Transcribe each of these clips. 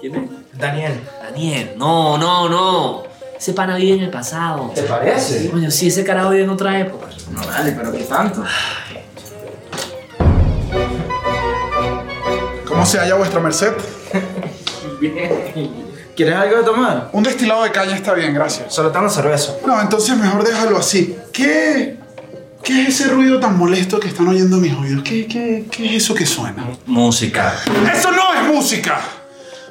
¿Quién es? Daniel. Daniel. No, no, no. Ese pana vive en el pasado. ¿Te parece? Coño, sí, ese carajo vive en otra época. No vale, pero ¿qué tanto? ¿Cómo se halla vuestra merced? Bien. ¿Quieres algo de tomar? Un destilado de caña está bien, gracias. Solo tengo cerveza. No, entonces mejor déjalo así. ¿Qué, qué es ese ruido tan molesto que están oyendo mis oídos? ¿Qué, qué, qué es eso que suena? Música. ¡Eso no es música!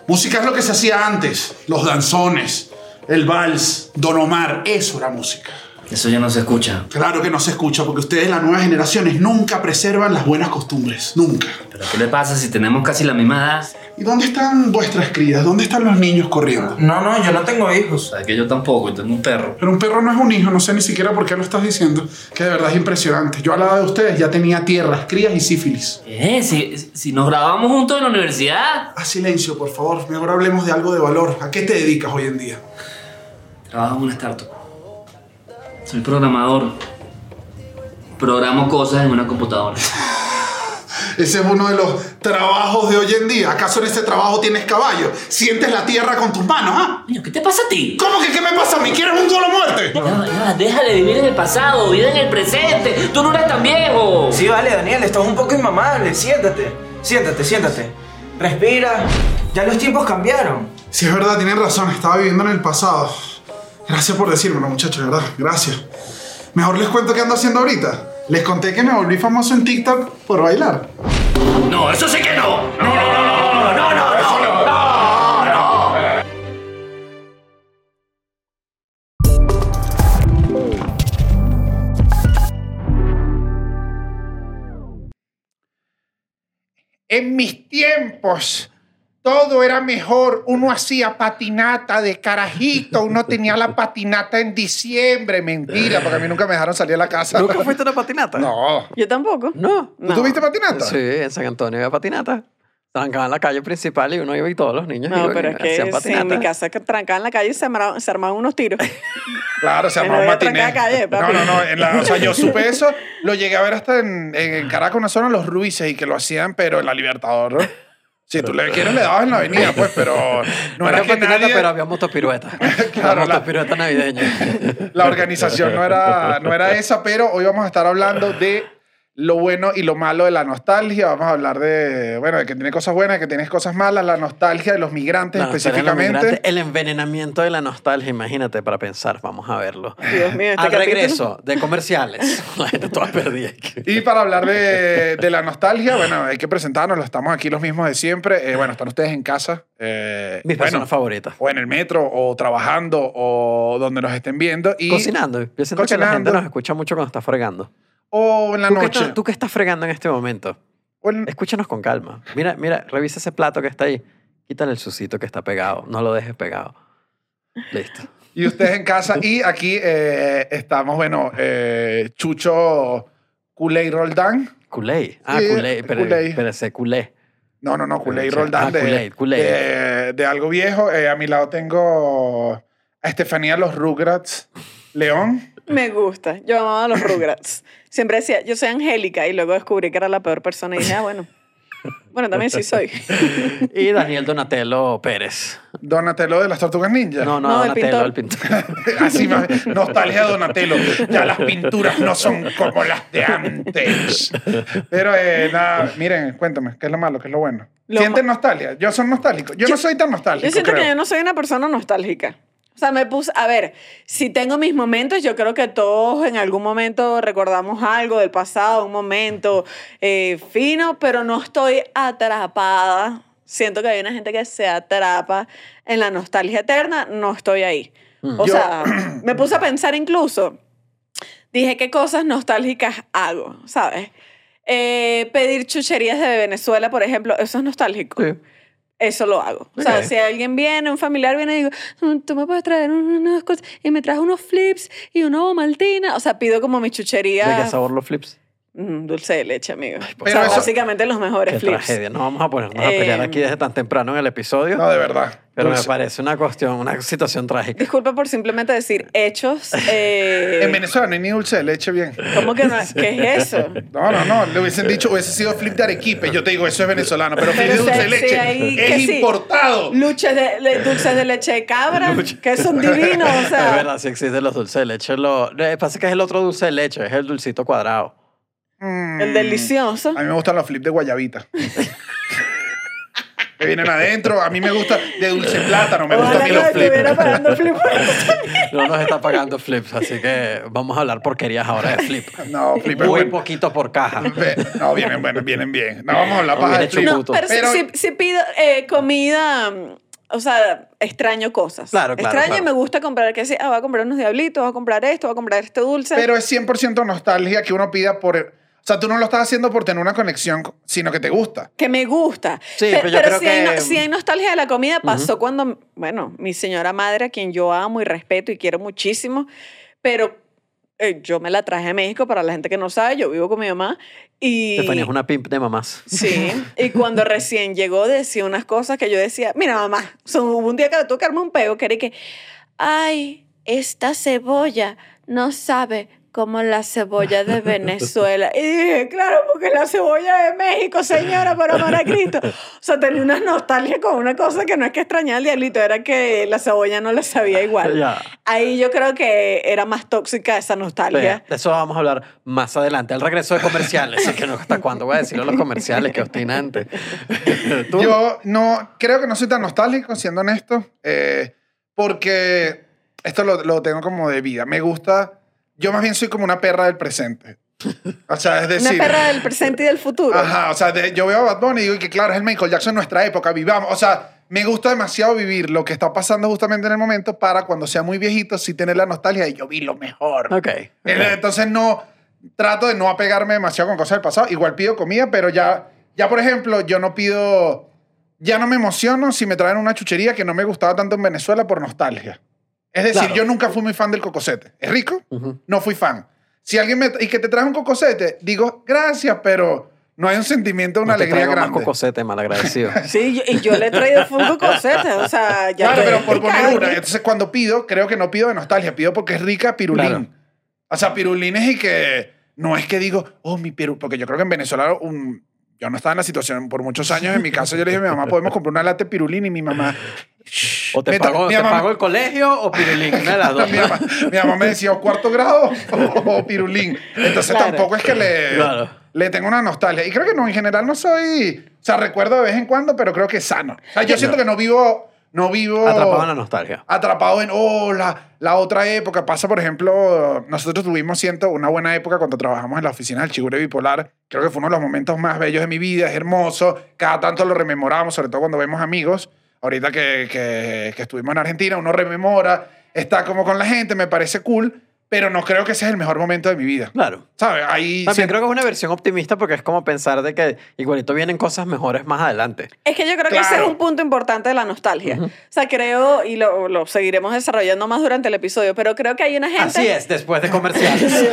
Música es lo que se hacía antes. Los danzones, el vals, Don Omar. Eso era música. Eso ya no se escucha. Claro que no se escucha porque ustedes, las nuevas generaciones, nunca preservan las buenas costumbres. Nunca. ¿Pero qué le pasa si tenemos casi la misma edad? ¿Y dónde están vuestras crías? ¿Dónde están los niños corriendo? No, no, yo no tengo hijos. Sea, que yo tampoco, yo tengo un perro. Pero un perro no es un hijo, no sé ni siquiera por qué lo estás diciendo. Que de verdad es impresionante. Yo a la edad de ustedes ya tenía tierras, crías y sífilis. ¿Qué? Si, si nos grabamos juntos en la universidad. Haz silencio, por favor. Mejor hablemos de algo de valor. ¿A qué te dedicas hoy en día? Trabajo en una startup. Soy programador. Programo cosas en una computadora. Ese es uno de los trabajos de hoy en día. ¿Acaso en ese trabajo tienes caballo? ¿Sientes la tierra con tus manos, ah? Coño, ¿qué te pasa a ti? ¿Cómo que qué me pasa a mí? ¿Quieres un duelo a muerte? Ya, ya, deja de vivir en el pasado, vive en el presente. Tú no eres tan viejo. Sí, vale, Daniel, estás un poco inmamable. Siéntate. Siéntate, siéntate. Respira. Ya los tiempos cambiaron. Sí, es verdad, tienes razón. Estaba viviendo en el pasado. Gracias por decírmelo, muchachos, de verdad. Gracias. Mejor les cuento qué ando haciendo ahorita. Les conté que me volví famoso en TikTok por bailar. No, eso sí que no. No, no, no, no, no, no, no, no. En mis tiempos todo era mejor. Uno hacía patinata de carajito. Uno tenía la patinata en diciembre. Mentira, porque a mí nunca me dejaron salir a la casa. ¿Nunca fuiste a una patinata? No. Yo tampoco. No. ¿Tú tuviste patinata? Sí, en San Antonio había patinata. Trancaban en la calle principal y uno iba y todos los niños No, iban pero es que sí, en mi casa que trancaban la calle y se armaban, se armaban unos tiros. Claro, se Que no armaba un había matiné. calle, papi. no, no, no. en la- o sea, yo supe eso. Lo llegué a ver hasta en, en Caracas, una zona, los Ruices, y que lo hacían, pero en la Libertador, ¿no? Si tú le quieres, le dabas en la avenida, pues, pero no era que nadie... pero había motopirueta. Claro, la la- motopirueta navideña. La organización no era, no era esa, pero hoy vamos a estar hablando de lo bueno y lo malo de la nostalgia. Vamos a hablar de, bueno, de que tiene cosas buenas, de que tiene cosas malas, la nostalgia de los migrantes de los específicamente. migrantes, el envenenamiento de la nostalgia, imagínate, para pensar. Vamos a verlo. Dios mío, este Al capítulo- regreso de comerciales. La gente toda perdida. Y para hablar de, de la nostalgia, bueno, hay que presentarnos, estamos aquí los mismos de siempre. Eh, bueno, están ustedes en casa. eh, Mis bueno, personas favoritas. o en el metro, o trabajando, o donde nos estén viendo. Y, Cocinando. Yo siento que la gente Cocinando. nos escucha mucho cuando está fregando. O en la ¿Tú que, noche. estás, tú que estás fregando en este momento, en- escúchanos con calma. Mira, mira, revisa ese plato que está ahí. Quítale el sucito que está pegado. No lo dejes pegado. Listo. Y ustedes en casa. Y aquí eh, estamos, bueno, eh, Chucho Culey Roldán. Culé. Ah, Sí, culé. Pero, pero ese culé. No, no, no, Culey. Roldán. Ah, de, Kool-Aid, Kool-Aid. de- de algo viejo. Eh, a mi lado tengo a Estefanía Los Rugrats León. Me gusta. Yo amaba a los Rugrats. Siempre decía, yo soy Angélica y luego descubrí que era la peor persona y dije, ah, bueno. Bueno, también sí soy. Y Daniel Donatello Pérez. Donatello de las Tortugas Ninja. No, no, No, el Donatello, el pintor. pintor. Así más. Nostalgia de Donatello. Ya las pinturas no son como las de antes. Pero eh, nada, miren, cuéntame, ¿qué es lo malo? ¿Qué es lo bueno? Lo ¿Sienten nostalgia? Yo soy nostálgico. Yo, no soy tan nostálgico. Yo siento creo. que yo no soy una persona nostálgica. O sea, me puse, a ver, si tengo mis momentos, yo creo que todos en algún momento recordamos algo del pasado, un momento eh, fino, pero no estoy atrapada. Siento que hay una gente que se atrapa en la nostalgia eterna, no estoy ahí. O Yo- sea, me puse a pensar incluso, dije, ¿qué cosas nostálgicas hago? ¿Sabes? Eh, pedir chucherías de Venezuela, por ejemplo, eso es nostálgico. Sí. Eso lo hago. O sea, si alguien viene, un familiar viene y digo, "Mm, tú me puedes traer unas cosas, y me traes unos flips y una ovaltina. O sea, pido como mi ¿De chuchería. qué sabor los flips? Mm, dulce de leche, amigo. o Pero sea, eso- básicamente los mejores Qué flips. tragedia. No vamos a ponernos a pelear Eh, aquí desde tan temprano en el episodio. No, de verdad. pero Dulce. me parece una cuestión, una situación trágica. Disculpa por simplemente decir hechos. eh, En Venezuela no hay ni dulce de leche bien. ¿Cómo que no? ¿Qué es eso? No, no, no. Le hubiesen dicho, hubiese sido flip de Arequipe. Yo te digo, eso es venezolano. Pero flip de Pero dulce de sí, leche sí, ahí que es sí. importado. Luches de, le- dulces de leche de cabra, que son divinos, o Es sea. verdad, sí existen los dulces de leche. Lo, lo que pasa es que es el otro dulce de leche, es el dulcito cuadrado. Mm. El delicioso. A mí me gustan los flips de guayabita. que vienen adentro. A mí me gusta de dulce plátano. Me gusta a Ojalá mí no los flips. pagando flip. No nos está pagando flips, así que vamos a hablar porquerías ahora de flip. No, flip es Muy bueno. poquito por caja. No, vienen, bueno, vienen bien. No, vamos a hablar No, paja de flip. No, pero, si- Pero- si, si pido eh, comida, mm, o sea, extraño cosas. Claro, claro, Extraño y me gusta comprar, que sí, ah, voy a comprar unos diablitos, voy a comprar esto, voy a comprar este dulce. Pero es 100% nostalgia que uno pida por... O sea, tú no lo estás haciendo por tener una conexión, sino que te gusta. que me gusta. Sí, Pe- pero yo creo si, hay que- no- si hay nostalgia de la comida, pasó cuando, bueno, mi señora madre, a quien yo amo y respeto y quiero muchísimo, pero eh, yo me la traje a México, para la gente que no sabe, yo vivo con mi mamá y... Estefanía es una pimp de mamás. Sí, y cuando recién llegó decía unas cosas que yo decía, mira mamá, hubo un día que le tuve que darme un pego, que era que, ay, esta cebolla no sabe como la cebolla de Venezuela. Y dije, claro, porque la cebolla de México, señora, por amor a Cristo. O sea, tenía una nostalgia con una cosa que no es que extrañaba al diablito, era que la cebolla no le sabía igual. Ya. Ahí yo creo que era más tóxica esa nostalgia. De eso vamos a hablar más adelante. El regreso de comerciales. Así que no, ¿hasta cuándo voy a decirlo los comerciales? Qué obstinante. ¿Tú? Yo no, creo que no soy tan nostálgico, siendo honesto, eh, porque esto lo, lo tengo como de vida. Me gusta, yo más bien soy como una perra del presente. O sea, es Una decir... perra del presente y del futuro. Ajá, o sea, de- yo veo a Bad Bunny y digo que claro, es el Michael Jackson de nuestra época, vivamos. O sea, me gusta demasiado vivir lo que está pasando justamente en el momento para cuando sea muy viejito sí tener la nostalgia de yo vi lo mejor. Ok. Eh, Entonces no, trato de no apegarme demasiado con cosas del pasado. Igual pido comida, pero ya, ya por ejemplo, yo no pido, ya no me emociono si me traen una chuchería que no me gustaba tanto en Venezuela por nostalgia. Es decir, Claro. yo nunca fui muy fan del cocosete. ¿Es rico? No fui fan. Si alguien me, y que te trae un cocosete, digo, gracias, pero no hay un sentimiento, una No te alegría traigo más grande. cocosete, malagradecido. Sí, yo- y yo le he traído full cosete, o sea, ya Claro, pero por poner una. Entonces, cuando pido, creo que no pido de nostalgia, pido porque es rica pirulín. Claro. O sea, pirulín es y que no es que digo, oh, mi piru, porque yo creo que en Venezuela un, yo no estaba en la situación por muchos años. En mi caso, yo le dije a mi mamá, podemos comprar una lata de pirulín y mi mamá, O te, pago, mi te mamá- pago el colegio o pirulín. Una de las dos. mi mamá, mi mamá me decía, o cuarto grado o, o pirulín. Entonces Claro. tampoco es que le, Claro. le tengo una nostalgia. Y creo que no, en general no soy, o sea, recuerdo de vez en cuando, pero creo que es sano. O sea, yo siento que no vivo, no vivo Atrapado en la nostalgia. atrapado en, oh, la, la otra época. Pasa, por ejemplo, nosotros tuvimos, siento, una buena época cuando trabajamos en la oficina del Chigure Bipolar. Creo que fue uno de los momentos más bellos de mi vida, es hermoso. Cada tanto lo rememoramos, sobre todo cuando vemos amigos. Ahorita que, que, que estuvimos en Argentina, uno rememora, está como con la gente, me parece cool, pero no creo que ese es el mejor momento de mi vida. Claro. ¿Sabes? Ahí También siento- creo que es una versión optimista porque es como pensar de que igualito vienen cosas mejores más adelante. Es que yo creo que ese es Claro. un punto importante de la nostalgia. O sea, creo, y lo, lo seguiremos desarrollando más durante el episodio, pero creo que hay una gente... Así es, después de comerciales.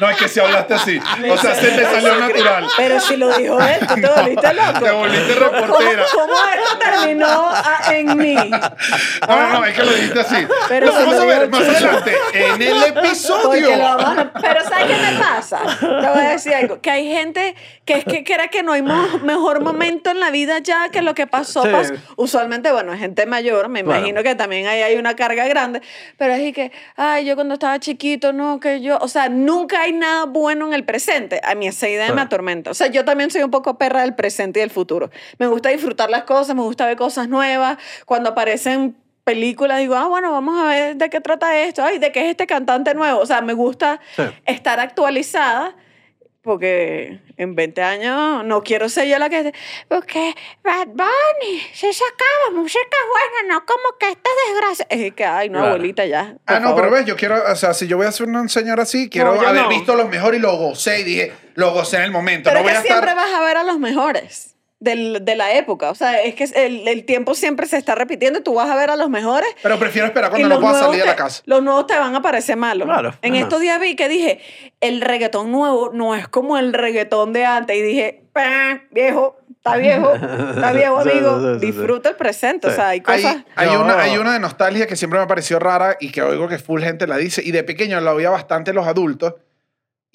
No, es que si hablaste así. O sea, se te salió natural. Pero si lo dijo él, tú te volviste loco. Te volviste ¿Cómo, reportera. cómo esto terminó ah, en mí? No, no, no, es que lo dijiste así. Pero lo vamos lo a ver más chulo. adelante en el episodio. Porque lo vamos a- Pero ¿sabes qué me pasa? Te voy a decir algo. Que hay gente que es que cree que no hay mo- mejor momento en la vida ya que lo que pasó. Sí. pasó. Usualmente, bueno, es gente mayor. Me imagino que también ahí hay una carga grande. Pero es que, ay, yo cuando estaba chiquito, no, que yo... O sea, nunca hay nada bueno en el presente. A mí esa idea me Claro. atormenta. O sea, yo también soy un poco perra del presente y del futuro. Me gusta disfrutar las cosas, me gusta ver cosas nuevas. Cuando aparecen películas, digo, ah, bueno, vamos a ver de qué trata esto. Ay, de qué es este cantante nuevo. O sea, me gusta Sí. estar actualizada. Porque en 20 años no quiero ser yo la que... Porque Bad Bunny se sacaba música buena, no como que esta desgracia. Es que, ay, no, Claro. abuelita, ya. Ah, no, favor. pero ves, yo quiero, o sea, si yo voy a ser un señor así, quiero No, haber no. visto lo mejor y lo gocé y dije, lo gocé en el momento. Pero no voy que a estar. siempre vas a ver a los mejores. Del- de la época. O sea, es que el, el tiempo siempre se está repitiendo y tú vas a ver a los mejores. Pero prefiero esperar cuando no pueda salir de la te- casa. Los nuevos te van a parecer malos. Claro, En ajá. estos días vi que dije, el reggaetón nuevo no es como el reggaetón de antes. Y dije, "Pa, viejo, está viejo, está viejo, amigo. sí, sí, sí. Disfruta el presente. O sea, hay Hay, cosas... hay Yo- una, hay una de nostalgia que siempre me pareció rara y que oigo que full gente la dice. Y de pequeño la oía bastante los adultos.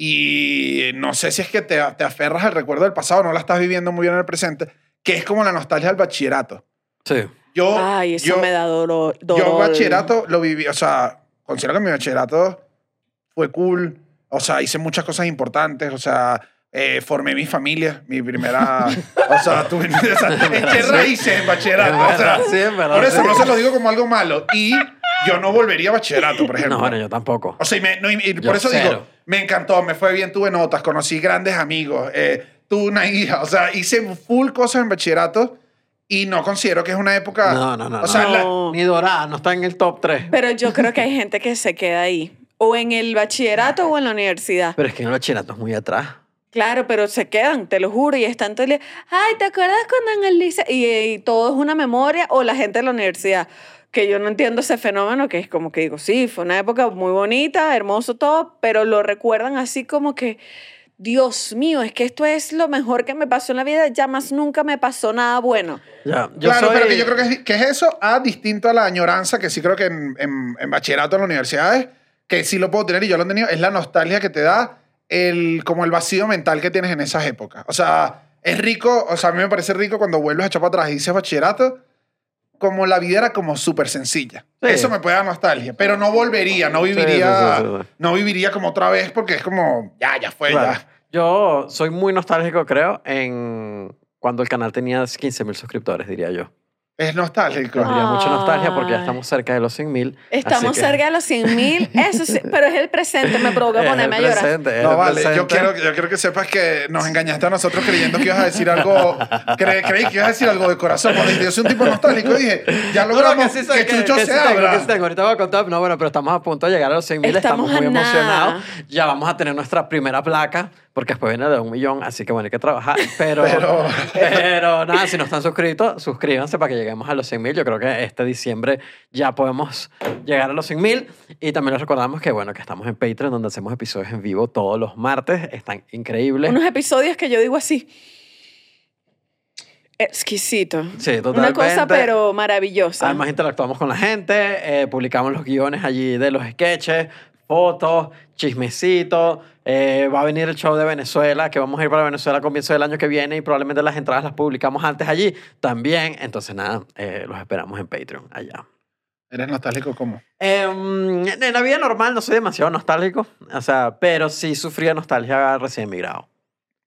Y no sé si es que te, te aferras al recuerdo del pasado, no la estás viviendo muy bien en el presente, que es como la nostalgia del bachillerato. Sí. Yo, Ay, eso yo, me da dolor. yo bachillerato lo viví, o sea, considero que mi bachillerato fue cool. O sea, hice muchas cosas importantes. O sea, eh, formé mi familia, mi primera. o sea, tuve. O sea, eché raíces en bachillerato. O sea, Sí, es verdad, por eso sí. no se lo digo como algo malo. Y yo no volvería a bachillerato, por ejemplo. No, bueno, yo tampoco. O sea, y me- no, y- y Yo por eso digo, cero. me encantó, me fue bien, tuve notas, conocí grandes amigos, eh, tuve una hija, o sea, hice full cosas en bachillerato y no considero que es una época... No, no, no. O sea, no. la- No. Ni dorada, no está en el top 3. Pero yo creo que hay gente que se queda ahí. O en el bachillerato o en la universidad. Pero es que en el bachillerato es muy atrás. Claro, pero se quedan, te lo juro, y están todo el día, ay, ¿te acuerdas cuando en el liceo? Y, y todo es una memoria, o la gente de la universidad, que yo no entiendo ese fenómeno, que es como que digo, sí, fue una época muy bonita, hermoso todo, pero lo recuerdan así como que, Dios mío, es que esto es lo mejor que me pasó en la vida, ya más nunca me pasó nada bueno. Ya, yo claro, soy- pero que yo creo que es, que es eso, a distinto a la añoranza, que sí creo que en, en- en bachillerato en las universidades, que sí lo puedo tener y yo lo he tenido, es la nostalgia que te da el, como el vacío mental que tienes en esas épocas. O sea, es rico, o sea, a mí me parece rico cuando vuelves a echar para atrás y dices bachillerato, como la vida era como súper sencilla. Sí. Eso me puede dar nostalgia, pero no volvería, no viviría, sí, sí. no viviría como otra vez porque es como, ya, ya fue, Claro. ya. Yo soy muy nostálgico, creo, en cuando el canal tenía 15.000 suscriptores, diría yo. Es nostálgico. Tendría mucha nostalgia porque ya estamos cerca de los 100.000. Estamos así que- cerca de los 100 mil, eso sí, pero es el presente, me provoca ponerme a llorar. No, vale, yo quiero, yo quiero que sepas que nos engañaste a nosotros creyendo que ibas a decir algo, cre- creí que ibas a decir algo de corazón. Cuando yo soy un tipo nostálgico, dije, ya No, no, logramos que sí Chucho que sí se tengo, abra. que sí tengo. Ahorita voy a contar. No, bueno, pero estamos a punto de llegar a los 100.000. Estamos, Estamos muy emocionados. Ya vamos a tener nuestra primera placa, porque después viene de un millón, así que bueno, hay que trabajar. Pero, Pero- pero, nada, si no están suscritos, suscríbanse para que lleguemos a los 100.000. Yo creo que este diciembre ya podemos llegar a los 100.000. Y también les recordamos que, bueno, que estamos en Patreon, donde hacemos episodios en vivo todos los martes. Están increíbles. Unos episodios que yo digo así. Exquisito. Sí, Una totalmente. cosa, pero maravillosa. Además interactuamos con la gente, eh, publicamos los guiones allí de los sketches, fotos, chismecitos. Eh, va a venir el show de Venezuela, que vamos a ir para Venezuela a comienzo del año que viene y probablemente las entradas las publicamos antes allí también. Entonces nada, eh, los esperamos en Patreon allá. Eres nostálgico como. Em, en la vida normal no soy demasiado nostálgico, o sea, pero sí sufría nostalgia recién emigrado.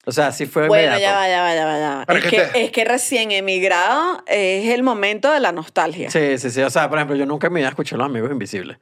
O sea, sí fue Bueno, inmediato. ya va, ya va, ya va, ya va. Es que que, te- es que recién emigrado es el momento de la nostalgia. Sí, sí, sí. O sea, por ejemplo, yo nunca en mi vida escuché Los Amigos Invisibles.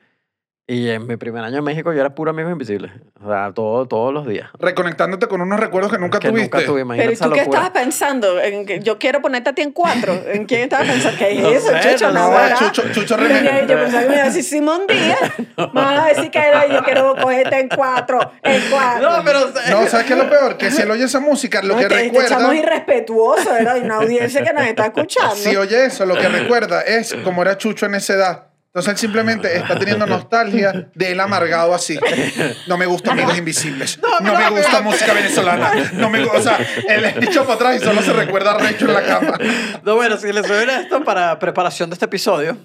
Y en mi primer año en México yo era puro Amigos Invisibles. O sea, todo, todos los días. Reconectándote con unos recuerdos que nunca que tuviste. nunca tuve, Pero imagínate ¿y tú qué estabas pensando? ¿En que yo quiero ponerte a ti en cuatro. ¿En quién estabas pensando? ¿Qué es No eso, sé, Chucho? no No. Chucho, Chucho Yo René. pensaba que me iba a decir Simón Díaz. Me vas a decir que era, yo quiero cogerte en cuatro, en cuatro. No, pero... No, ¿sabes qué es lo peor? Que si él oye esa música, lo No, que este- este recuerda... chamo es irrespetuoso, ¿verdad? Hay una audiencia que nos está escuchando. Si oye eso, lo que recuerda es como era Chucho en esa edad. Entonces él simplemente está teniendo nostalgia de él amargado así. No me gusta Amigos Invisibles. No, me gusta música venezolana. No me O sea, él es dicho para atrás y solo se recuerda recho en la cama. No, bueno, si les soy honesto, para preparación de este episodio,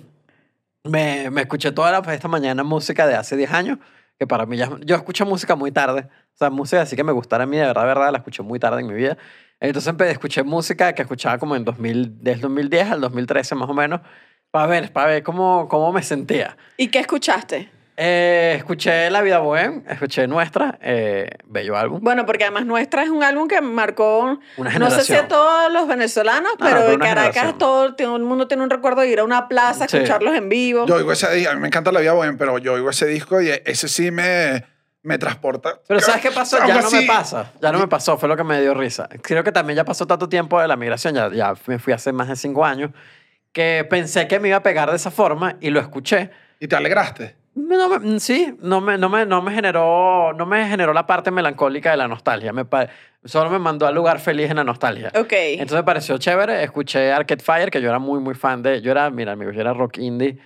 me, me escuché toda la, esta mañana música de hace 10 años, que para mí ya... Yo escucho música muy tarde. O sea, música así que me gustara a mí, de verdad, de verdad, la escuché muy tarde en mi vida. Entonces escuché música que escuchaba como en 2000, del 2010 al 2013 más o menos, para ver, para ver cómo, cómo me sentía. ¿Y qué escuchaste? Eh, escuché La Vida Bohem, escuché Nuestra, eh, bello álbum. Bueno, porque además Nuestra es un álbum que marcó, Una no sé si a generación. todos los venezolanos, No, pero pero en Caracas generación. todo, todo el mundo tiene un recuerdo de ir a una plaza, Sí. escucharlos en vivo. Yo oigo ese disco, a mí me encanta la vida buena, pero yo oigo ese disco y ese sí me, me transporta. Pero ¿sabes qué pasó? Ya no me pasa. Ya no me pasó. Fue lo que me dio risa. Creo que también ya pasó tanto tiempo de la migración. Ya, ya me fui hace más de cinco años. Que pensé que me iba a pegar de esa forma y lo escuché. Y te alegraste. No me- mm, sí, no me, no, me, no, me generó, no me generó la parte melancólica de la nostalgia. Me pa- solo me mandó al lugar feliz en la nostalgia. Ok. Entonces me pareció chévere. Escuché Arcade Fire, que yo era muy, muy fan de. Yo era, mira, amigo, yo era rock indie.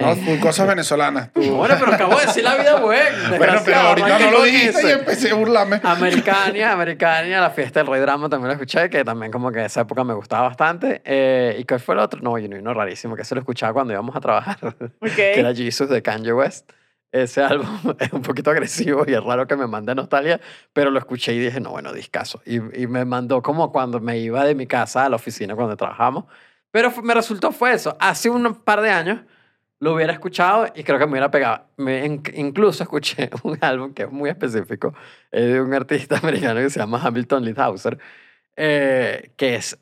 No, Eh, full cosas venezolanas. tú. bueno, pero acabo de decir la vida buena. Bueno, pero ahorita no lo dijiste y empecé a burlarme. Americania, Americania, la fiesta del Rey Drama también lo escuché, que también como que esa época me gustaba bastante. Eh, ¿Y cuál fue el otro? No, y uno rarísimo, que se lo escuchaba cuando íbamos a trabajar, que era Jesus de Kanye West. Ese álbum es un poquito agresivo y es raro que me mande nostalgia, pero lo escuché y dije, no, bueno, discaso. Y, y me mandó como cuando me iba de mi casa a la oficina cuando trabajamos. Pero fue- me resultó fue eso. Hace un par de años lo hubiera escuchado y creo que me hubiera pegado. Me, in- incluso escuché un álbum que es muy específico eh, de un artista americano que se llama Hamilton Leadhauser, eh, que es...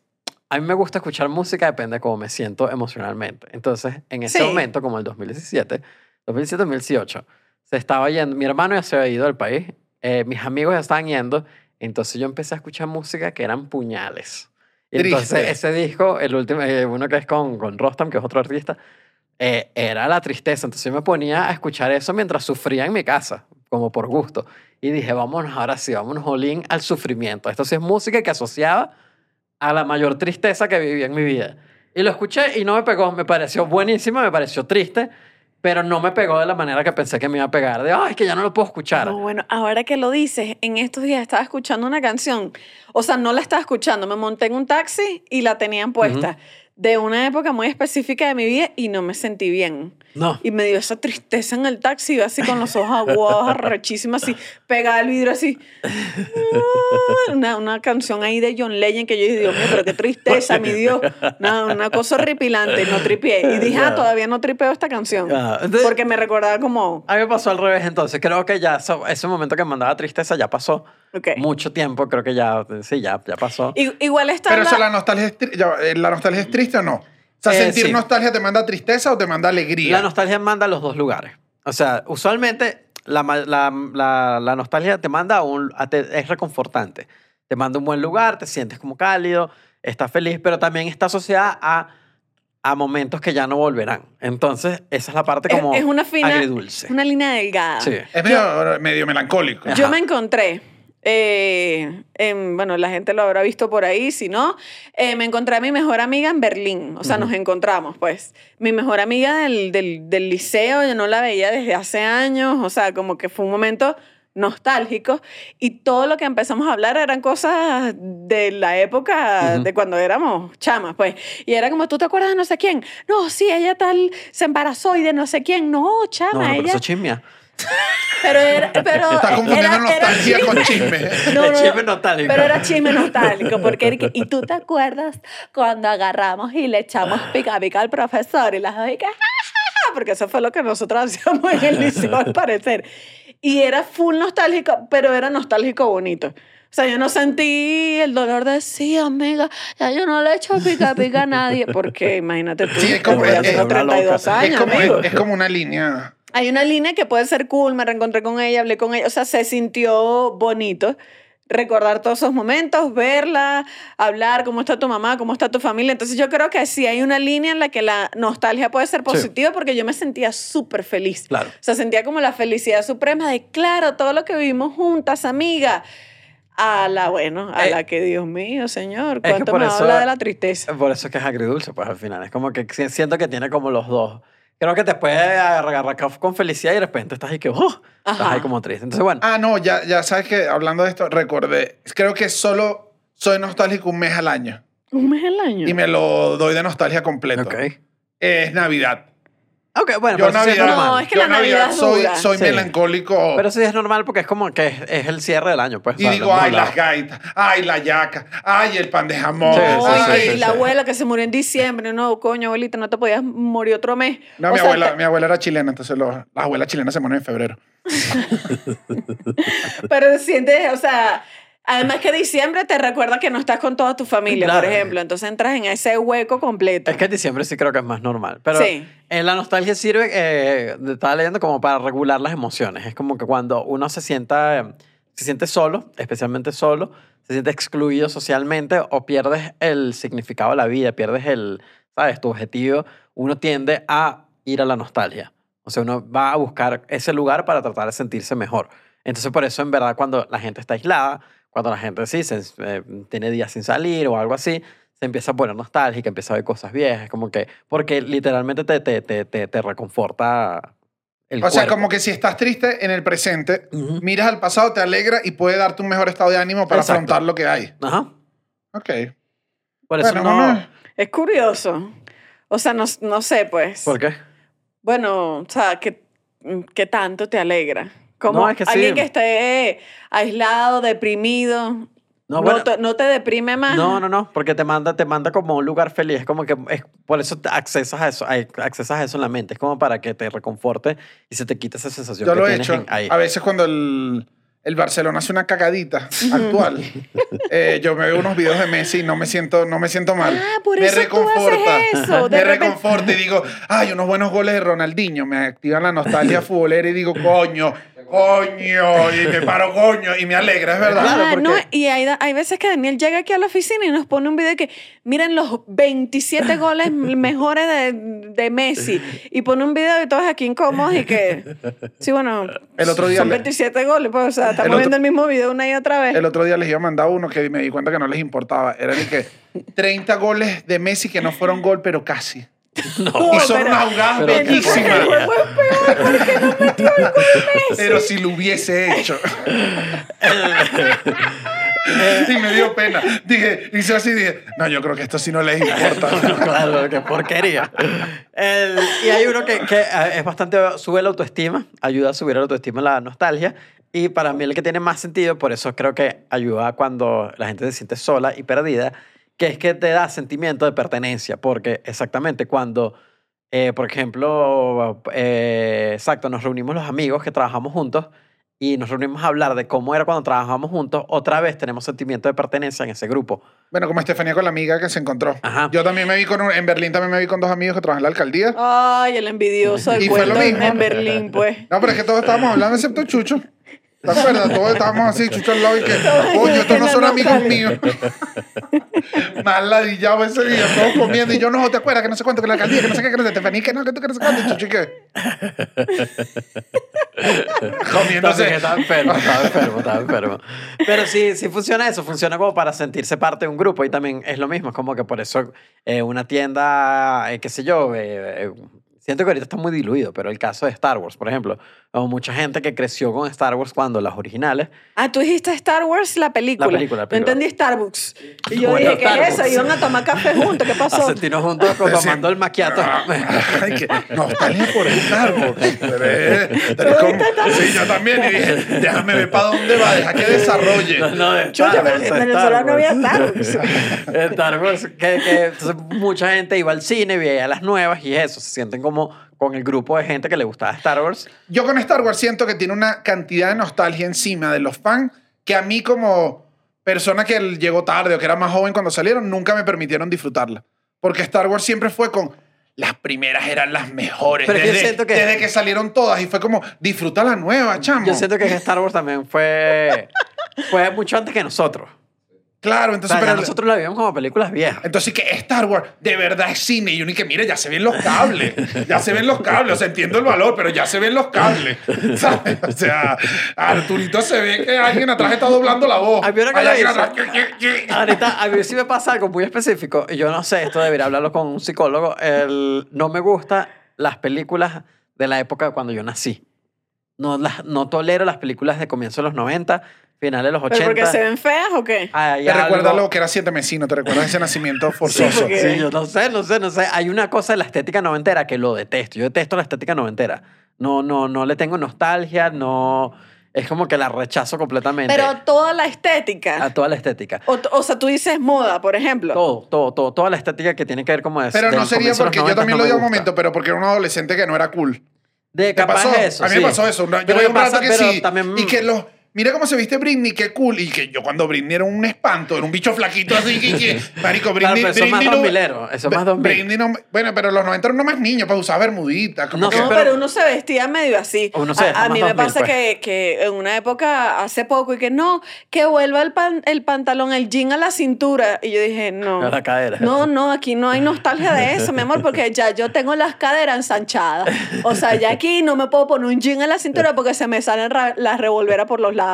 A mí me gusta escuchar música, depende de cómo me siento emocionalmente. Entonces, en ese Sí. momento, como el 2017, 2017-2018, se estaba yendo, mi hermano ya se había ido del país, eh, mis amigos ya estaban yendo, entonces yo empecé a escuchar música que eran puñales. Y entonces ese disco, el último, eh, uno que es con, con Rostam, que es otro artista, eh, era la tristeza. Entonces yo me ponía a escuchar eso mientras sufría en mi casa, como por gusto. Y dije, vámonos ahora sí, vámonos all al sufrimiento. Esto sí es música que asociaba a la mayor tristeza que vivía en mi vida. Y lo escuché y no me pegó. Me pareció buenísimo, me pareció triste, pero no me pegó de la manera que pensé que me iba a pegar. De, ay, que ya no lo puedo escuchar. No, bueno, ahora que lo dices, en estos días estaba escuchando una canción. O sea, no la estaba escuchando. Me monté en un taxi y la tenían puesta. De una época muy específica de mi vida y no me sentí bien. No. Y me dio esa tristeza en el taxi, iba así con los ojos aguados, arrechísima, así, pegada al vidrio, así. Una, una canción ahí de John Legend que yo dije, Dios mío, pero qué tristeza, mi Dios. Una, una cosa horripilante, no tripié. Y dije, ah, todavía no tripeo esta canción. Ah, entonces- Porque me recordaba como, A mí me pasó al revés entonces. Creo que ya eso- ese momento que me mandaba tristeza ya pasó. ok. Mucho tiempo, creo que ya, sí, ya, ya pasó. I- Igual está Pero la- eso, la nostalgia, es tri- ya va, eh, ¿la nostalgia es triste o no? O sea, Eh, ¿sentir sí. nostalgia te manda tristeza o te manda alegría? La nostalgia manda a los dos lugares. O sea, usualmente la, ma- la, la, la nostalgia te manda a un... a te- es reconfortante. Te manda a un buen lugar, te sientes como cálido, estás feliz, pero también está asociada a, a momentos que ya no volverán. Entonces, esa es la parte es, como es una fina, agridulce. una línea delgada. Sí. es medio, medio melancólico. Yo Ajá. me encontré, eh, en- bueno, la gente lo habrá visto por ahí, si no, eh, me encontré a mi mejor amiga en Berlín, o sea, nos encontramos, pues. Mi mejor amiga del, del, del liceo, yo no la veía desde hace años, o sea, como que fue un momento nostálgico y todo lo que empezamos a hablar eran cosas de la época de cuando éramos chamas, pues. Y era como, ¿tú te acuerdas de no sé quién? No, sí, ella tal se embarazó y de no sé quién. No, No, chama, no, pero ella... eso es chismia. Pero era, pero Está confundiendo era- era nostalgia con chisme. No, El no, chisme nostálgico. Pero era chisme nostálgico, porque era que- y tú te acuerdas cuando agarramos y le echamos pica pica al profesor y las dos y que, "Ja, ja, ja", porque eso fue lo que nosotros hacíamos en el liceo al parecer. Y era full nostálgico, pero era nostálgico bonito. O sea, yo no sentí el dolor de sí, amiga, ya yo no le echo pica pica a nadie, porque imagínate tú, Sí, es como- es- tengo es- 32 es años, Es como, es como una línea. Hay una línea que puede ser cool, me reencontré con ella, hablé con ella, o sea, se sintió bonito recordar todos esos momentos, verla, hablar, cómo está tu mamá, cómo está tu familia. Entonces yo creo que sí hay una línea en la que la nostalgia puede ser positiva porque yo me sentía súper feliz. Claro. O sea, sentía como la felicidad suprema de, claro, todo lo que vivimos juntas, amiga. A la, bueno, a Eh, la que, Dios mío, señor, que cuánto por me eso- habla de la tristeza. Por eso es que es agridulce, pues al final. Es como que si- siento que tiene como los dos. Creo que te puede agarrar con felicidad y de repente estás ahí que, ¡oh! Estás Ajá. ahí como triste. Entonces, bueno. Ah, no, ya, ya sabes que hablando de esto, recordé. Creo que solo soy nostálgico un mes al año. Un mes al año. Y me lo doy de nostalgia completo. ok. Es Navidad. Ok, bueno, Yo pero eso sí es Navidad, normal. No, es que yo la Navidad es soy, dura. soy Sí. melancólico. Pero eso sí es normal porque es como que es, es el cierre del año, pues. y digo, ay, las gaitas, ay, la yaca, ay, el pan de jamón. Sí, No, sí, y sí, que sí, la sí. abuela que se murió en diciembre, no, coño, abuelita, no te podías morir otro mes. No, O mi, sea, abuela, te- mi abuela era chilena, entonces lo- las abuelas chilenas se mueren en febrero. Pero sientes, o sea, además que diciembre te recuerda que no estás con toda tu familia, Claro. por ejemplo. Entonces entras en ese hueco completo. Es que diciembre sí creo que es más normal. Pero Sí. en la nostalgia sirve, eh, estaba leyendo como para regular las emociones. Es como que cuando uno se sienta, eh, se siente solo, especialmente solo, se siente excluido socialmente o pierdes el significado de la vida, pierdes el, ¿sabes? Tu objetivo, uno tiende a ir a la nostalgia. O sea, uno va a buscar ese lugar para tratar de sentirse mejor. Entonces, por eso, en verdad, cuando la gente está aislada, cuando la gente sí se, eh, tiene días sin salir o algo así, se empieza a poner nostálgica, empieza a ver cosas viejas, como que, porque literalmente te, te, te, te, te reconforta el O sea, cuerpo. como que si estás triste en el presente, Ujú. miras al pasado, te alegra y puede darte un mejor estado de ánimo para Exacto. afrontar lo que hay. Ajá. Ok. Por eso Bueno, no... bueno. Es curioso. O sea, no, no sé, pues. ¿Por qué? Bueno, o sea, ¿qué, qué tanto te alegra? Como No, es que sí. alguien que esté aislado, deprimido, No, no, te, no te deprime más. No, no, no, porque te manda, te manda como a un lugar feliz. Es como que es, por eso te accesas a eso, hay- accesas a eso en la mente. Es como para que te reconforte y se te quite esa sensación Yo que lo he tienes hecho. en- ahí. A veces cuando el, el Barcelona hace una cagadita actual, eh, yo me veo unos videos de Messi y no me siento, no me siento mal. Ah, por me eso tú reconforta. haces eso. De me repente- reconforta y digo, ay, unos buenos goles de Ronaldinho. Me activan la nostalgia futbolera y digo, coño, coño. Y me paro, coño. Y me alegra, es verdad. Ah, porque- no, y hay, hay veces que Daniel llega aquí a la oficina y nos pone un video que miren los 27 goles mejores de, de Messi y pone un video de todos aquí incómodos y que sí, bueno, El otro día son le- 27 goles, pues o sea, estamos otro- viendo el mismo video una y otra vez. El otro día les iba a mandar uno que me di cuenta que no les importaba. Era el que 30 goles de Messi que no fueron gol, pero casi. y son unas jugadas pero- bellísimas. El juego es peor porque no metió el gol Messi. Pero si lo hubiese hecho. y me dio pena. Dije, hice así, dije, no, yo creo que esto sí no les importa. claro, qué porquería. El- y hay uno que, que eh, es bastante, sube la autoestima, ayuda a subir la autoestima, la nostalgia. Y para mí el que tiene más sentido, por eso creo que ayuda cuando la gente se siente sola y perdida, que es que te da sentimiento de pertenencia. Porque exactamente cuando, eh, por ejemplo, eh, exacto, nos reunimos los amigos que trabajamos juntos y nos reunimos a hablar de cómo era cuando trabajábamos juntos, otra vez tenemos sentimiento de pertenencia en ese grupo. Bueno, como Estefanía con la amiga que se encontró. Ajá. Yo también me vi con un- en Berlín también me vi con dos amigos que trabajan en la alcaldía. Ay, el envidioso del Y fue lo mismo. en Berlín, pues. No, pero es que todos estábamos hablando excepto Chucho. ¿Te acuerdas? Todos estábamos así, Chucho al lado y que, coño, estos no son amigos míos. Más ladillado ese día, todos comiendo. Y yo, no, ¿te acuerdas? Que no sé cuánto, que la alcaldía, que no sé qué, que no sé Estefanía, que no, que tú, que no sé cuánto. Y Chucho, ¿y qué? Comiéndose. Estaba enfermo, estaba enfermo, estaba enfermo. Pero sí, sí funciona eso, funciona como para sentirse parte de un grupo y también es lo mismo, es como que por eso eh, una tienda, eh, qué sé yo, eh, eh, siento que ahorita está muy diluido, pero el caso de Star Wars, por ejemplo, como mucha gente que creció con Star Wars cuando las originales, Ah, tú dijiste Star Wars, la película. La película, la Yo película. entendí Starbucks. Y yo Bueno, dije, ¿qué es eso? Starbucks. Iban a tomar café juntos. ¿Qué a pasó? sentirnos juntos tomando el maquiato. Ay, que nostalgia por Star Wars. Sí, yo también. Y dije, déjame ver para dónde va, deja que desarrolle. No, no, de Chucha, Star pero Wars, en Venezuela no había. Starbucks. Star Wars, que, que entonces mucha gente iba al cine, veía las nuevas y eso, se sienten como con el grupo de gente que le gustaba Star Wars. Yo con Star Wars siento que tiene una cantidad de nostalgia encima de los fans que a mí como persona que llegó tarde o que era más joven cuando salieron, nunca me permitieron disfrutarla. Porque Star Wars siempre fue con... Las primeras eran las mejores. Pero yo desde, siento que- desde que salieron todas y fue como, disfruta la nueva, chamo. Yo siento que Star Wars también fue, fue mucho antes que nosotros. Claro, O entonces... sea, ya pero- nosotros la vimos como películas viejas. Entonces que Star Wars de verdad es cine y uno que mire, ya se ven los cables, ya se ven los cables, o sea, entiendo el valor, pero ya se ven los cables, ¿sabes? O sea, Arturito se ve que alguien atrás está doblando la voz. A mí ahora que atrás. Ahorita, a mí sí me pasa algo muy específico, y yo no sé, esto debería hablarlo con un psicólogo. El, no me gustan las películas de la época cuando yo nací. No, las, no tolero las películas de comienzo de los 90, finales de los 80. ¿Pero porque se ven feas o qué? Hay Te recuerda algo- lo que era Siete Mesino, te recuerdas ese nacimiento forzoso. porque- Sí, yo no sé, no sé, no sé. Hay una cosa de la estética noventera que lo detesto. Yo detesto la estética noventera. No, no, no le tengo nostalgia, no... Es como que la rechazo completamente. Pero toda la estética. a toda la estética. O, o sea, tú dices moda, por ejemplo. Todo, todo, todo. Toda la estética que tiene que ver como de Pero no sería porque yo 90 también no lo digo un momento, pero porque era un adolescente que no era cool. De ¿Te capaz pasó? eso, a mí sí. me pasó eso. Yo Pero un pasa- rato que pero sí. también- Y que los mira cómo se viste Britney, qué cool. Y que yo cuando Britney era un espanto, era un bicho flaquito así, que, que marico, Claro, Britney... pero eso es más Britney no- 2000ero, eso es más 2000. Britney no- bueno, pero los 90 eran no más niños, pues usaba bermudita. Como No que- sé, No, pero- pero, uno se vestía medio así. Uno se a, mí me 2000, pasa pues. que, que en una época, hace poco, y que no, que vuelva el, pan- el pantalón, el jean a la cintura. Y yo dije, no. A la cadera. No, no, aquí no hay nostalgia de eso, mi amor, porque ya yo tengo las caderas ensanchadas. O sea, ya aquí no me puedo poner un jean a la cintura porque se me salen las revolveras por los lados.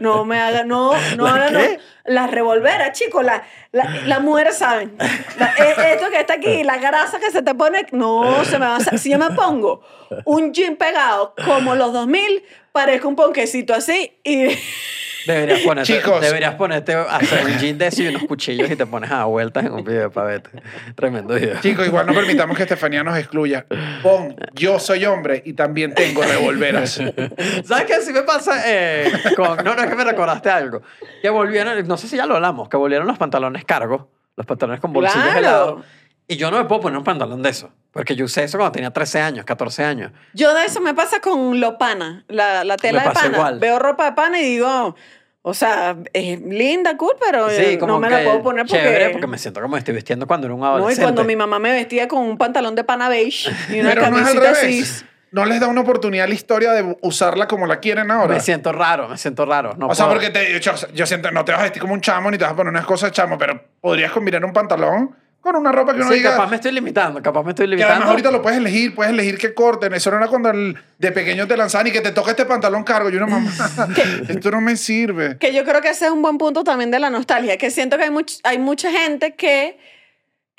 No me hagan, no, no, ¿Las no? Las revolveras, chicos, la, la, las mujeres saben. La- e- esto que está aquí, la grasa que se te pone, no se me va a Si yo me pongo un jean pegado como los 2000, parezco un ponquecito así y. Deberías ponerte, Chicos. deberías ponerte a hacer un jean de eso y unos cuchillos y te pones a dar vueltas en un video para verte. Tremendo video. Chicos, igual no permitamos que Estefanía nos excluya. Pon, yo soy hombre y también tengo revolveras. ¿Sabes qué? Sí me pasa eh, con... No, no, es que me recordaste algo. Que volvieron, no sé si ya lo hablamos, que volvieron los pantalones cargos, los pantalones con bolsillos Claro. helados. Y yo no me puedo poner un pantalón de eso. Porque yo usé eso cuando tenía 13 años, 14 años. Yo de eso me pasa con lo pana, la, la tela Me de pasa pana. igual. Veo ropa de pana y digo, o sea, es linda, cool, pero eh, no me la puedo poner porque... Chévere, porque me siento como estoy vistiendo cuando era un No, y adolescente. cuando mi mamá me vestía con un pantalón de pana beige y una Pero no es al camisita revés. así. No les da una oportunidad a la historia de usarla como la quieren ahora. Me siento raro, me siento raro. No o sea, puedo. porque te, yo, yo siento, no te vas a vestir como un chamo ni te vas a poner unas cosas de chamo, pero podrías combinar un pantalón con una ropa que uno Sí, diga. capaz me estoy limitando, capaz me estoy que limitando. además ahorita lo puedes elegir, puedes elegir qué corten. Eso no era cuando el- de pequeño te lanzaban y que te toca este pantalón cargo. Y una mamá, esto no me sirve. Que yo creo que ese es un buen punto también de la nostalgia, que siento que hay, much- hay mucha gente que,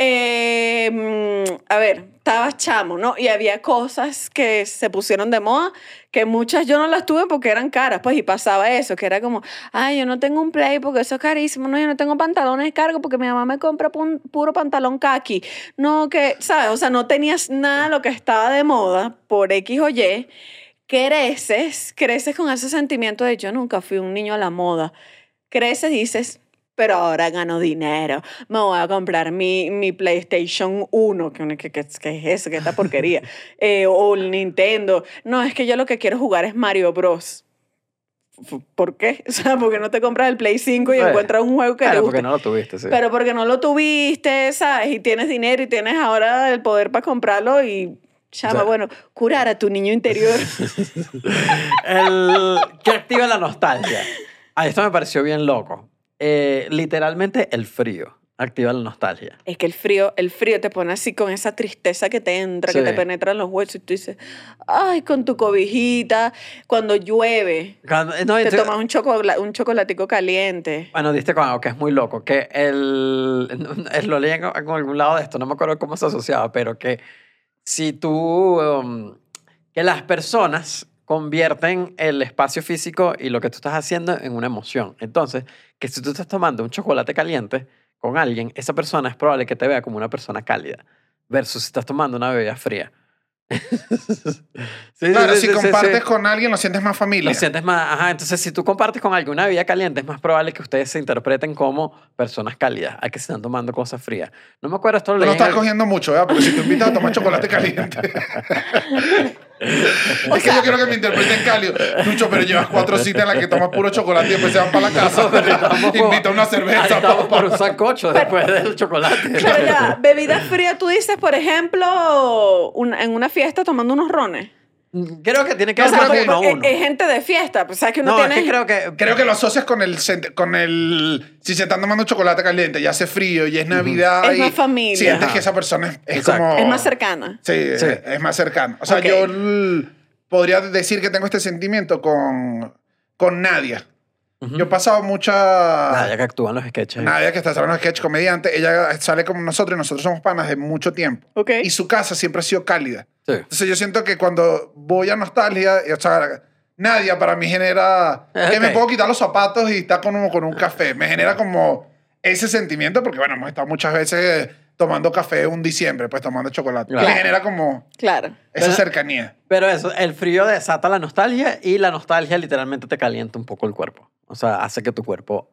eh, a ver, estaba chamo, ¿no? Y había cosas que se pusieron de moda, que muchas yo no las tuve porque eran caras, pues, y pasaba eso, que era como, ay, yo no tengo un play porque eso es carísimo, no, yo no tengo pantalones cargo porque mi mamá me compra pun- puro pantalón kaki, no, que, ¿sabes? O sea, no tenías nada de lo que estaba de moda por X o Y, creces, creces con ese sentimiento de yo nunca fui un niño a la moda. Creces y dices, pero ahora gano dinero, me voy a comprar mi, mi PlayStation 1, que, que, que, que es eso, que esta porquería, Eh, o el Nintendo. No, es que yo lo que quiero jugar es Mario Bros. ¿Por qué? O sea, porque no te compras el Play 5 y Bueno, encuentras un juego que te Claro, guste. porque no lo tuviste, sí. Pero porque no lo tuviste, ¿sabes? Y tienes dinero y tienes ahora el poder para comprarlo y llama, O sea- bueno, curar a tu niño interior. El, ¿Qué activa la nostalgia? A esto me pareció bien loco. Eh, literalmente el frío activa la nostalgia. es que el frío, el frío te pone así con esa tristeza que te entra, que te penetra en los huesos y tú dices, ay, con tu cobijita, cuando llueve, Cuando- no, te tomas un, chocola- un chocolatico caliente. Bueno, diste con algo que es muy loco, que el, el- lo leí en, en algún lado de esto, no me acuerdo cómo se asociaba, pero que si tú, um, que las personas convierten el espacio físico y lo que tú estás haciendo en una emoción. Entonces, que si tú estás tomando un chocolate caliente con alguien, esa persona es probable que te vea como una persona cálida, versus si estás tomando una bebida fría. Sí, Claro, sí, si sí, compartes con alguien, lo sientes más familia. Lo sientes más, ajá, entonces si tú compartes con alguien una bebida caliente, es más probable que ustedes se interpreten como personas cálidas, a que se están tomando cosas frías. No me acuerdo esto lo no en estás cogiendo mucho, ¿verdad? Porque si te invitas a tomar chocolate caliente. es que yo quiero que me interpreten cálido. Lucho, pero llevas cuatro citas en las que tomas puro chocolate y después se van para la casa. Estamos- Invita una cerveza, Estamos por un sancocho después del chocolate. Pero ya, bebida fría, tú dices, por ejemplo, en una fiesta tomando unos rones. Creo que tiene que O ver sea, más porque- uno a uno. es gente de fiesta, pues sabes que uno No, tiene... es que creo que... Creo que lo asocias con el, con el... Si se están tomando chocolate caliente y hace frío y es Navidad Es y... más familia. Sientes Ajá. que esa persona es, es como... es más cercana. Sí, Sí. es más cercano. O sea, Ok. yo podría decir que tengo este sentimiento con, con Nadia. Ujú. Yo he pasado mucha... Nada, ya que actúan los sketches. Nadia, que está saliendo sketch comediante, ella sale como nosotros y nosotros somos panas de mucho tiempo. Ok. Y su casa siempre ha sido cálida. Sí. Entonces yo siento que cuando voy a nostalgia, o sea, Nadia para mí genera que me puedo quitar los zapatos y estar con un, con un café. Me genera como ese sentimiento, porque bueno, hemos estado muchas veces tomando café un diciembre, pues tomando chocolate. Claro. Me genera como Claro. esa Pero- cercanía. Pero eso, el frío desata la nostalgia y la nostalgia literalmente te calienta un poco el cuerpo. O sea, hace que tu cuerpo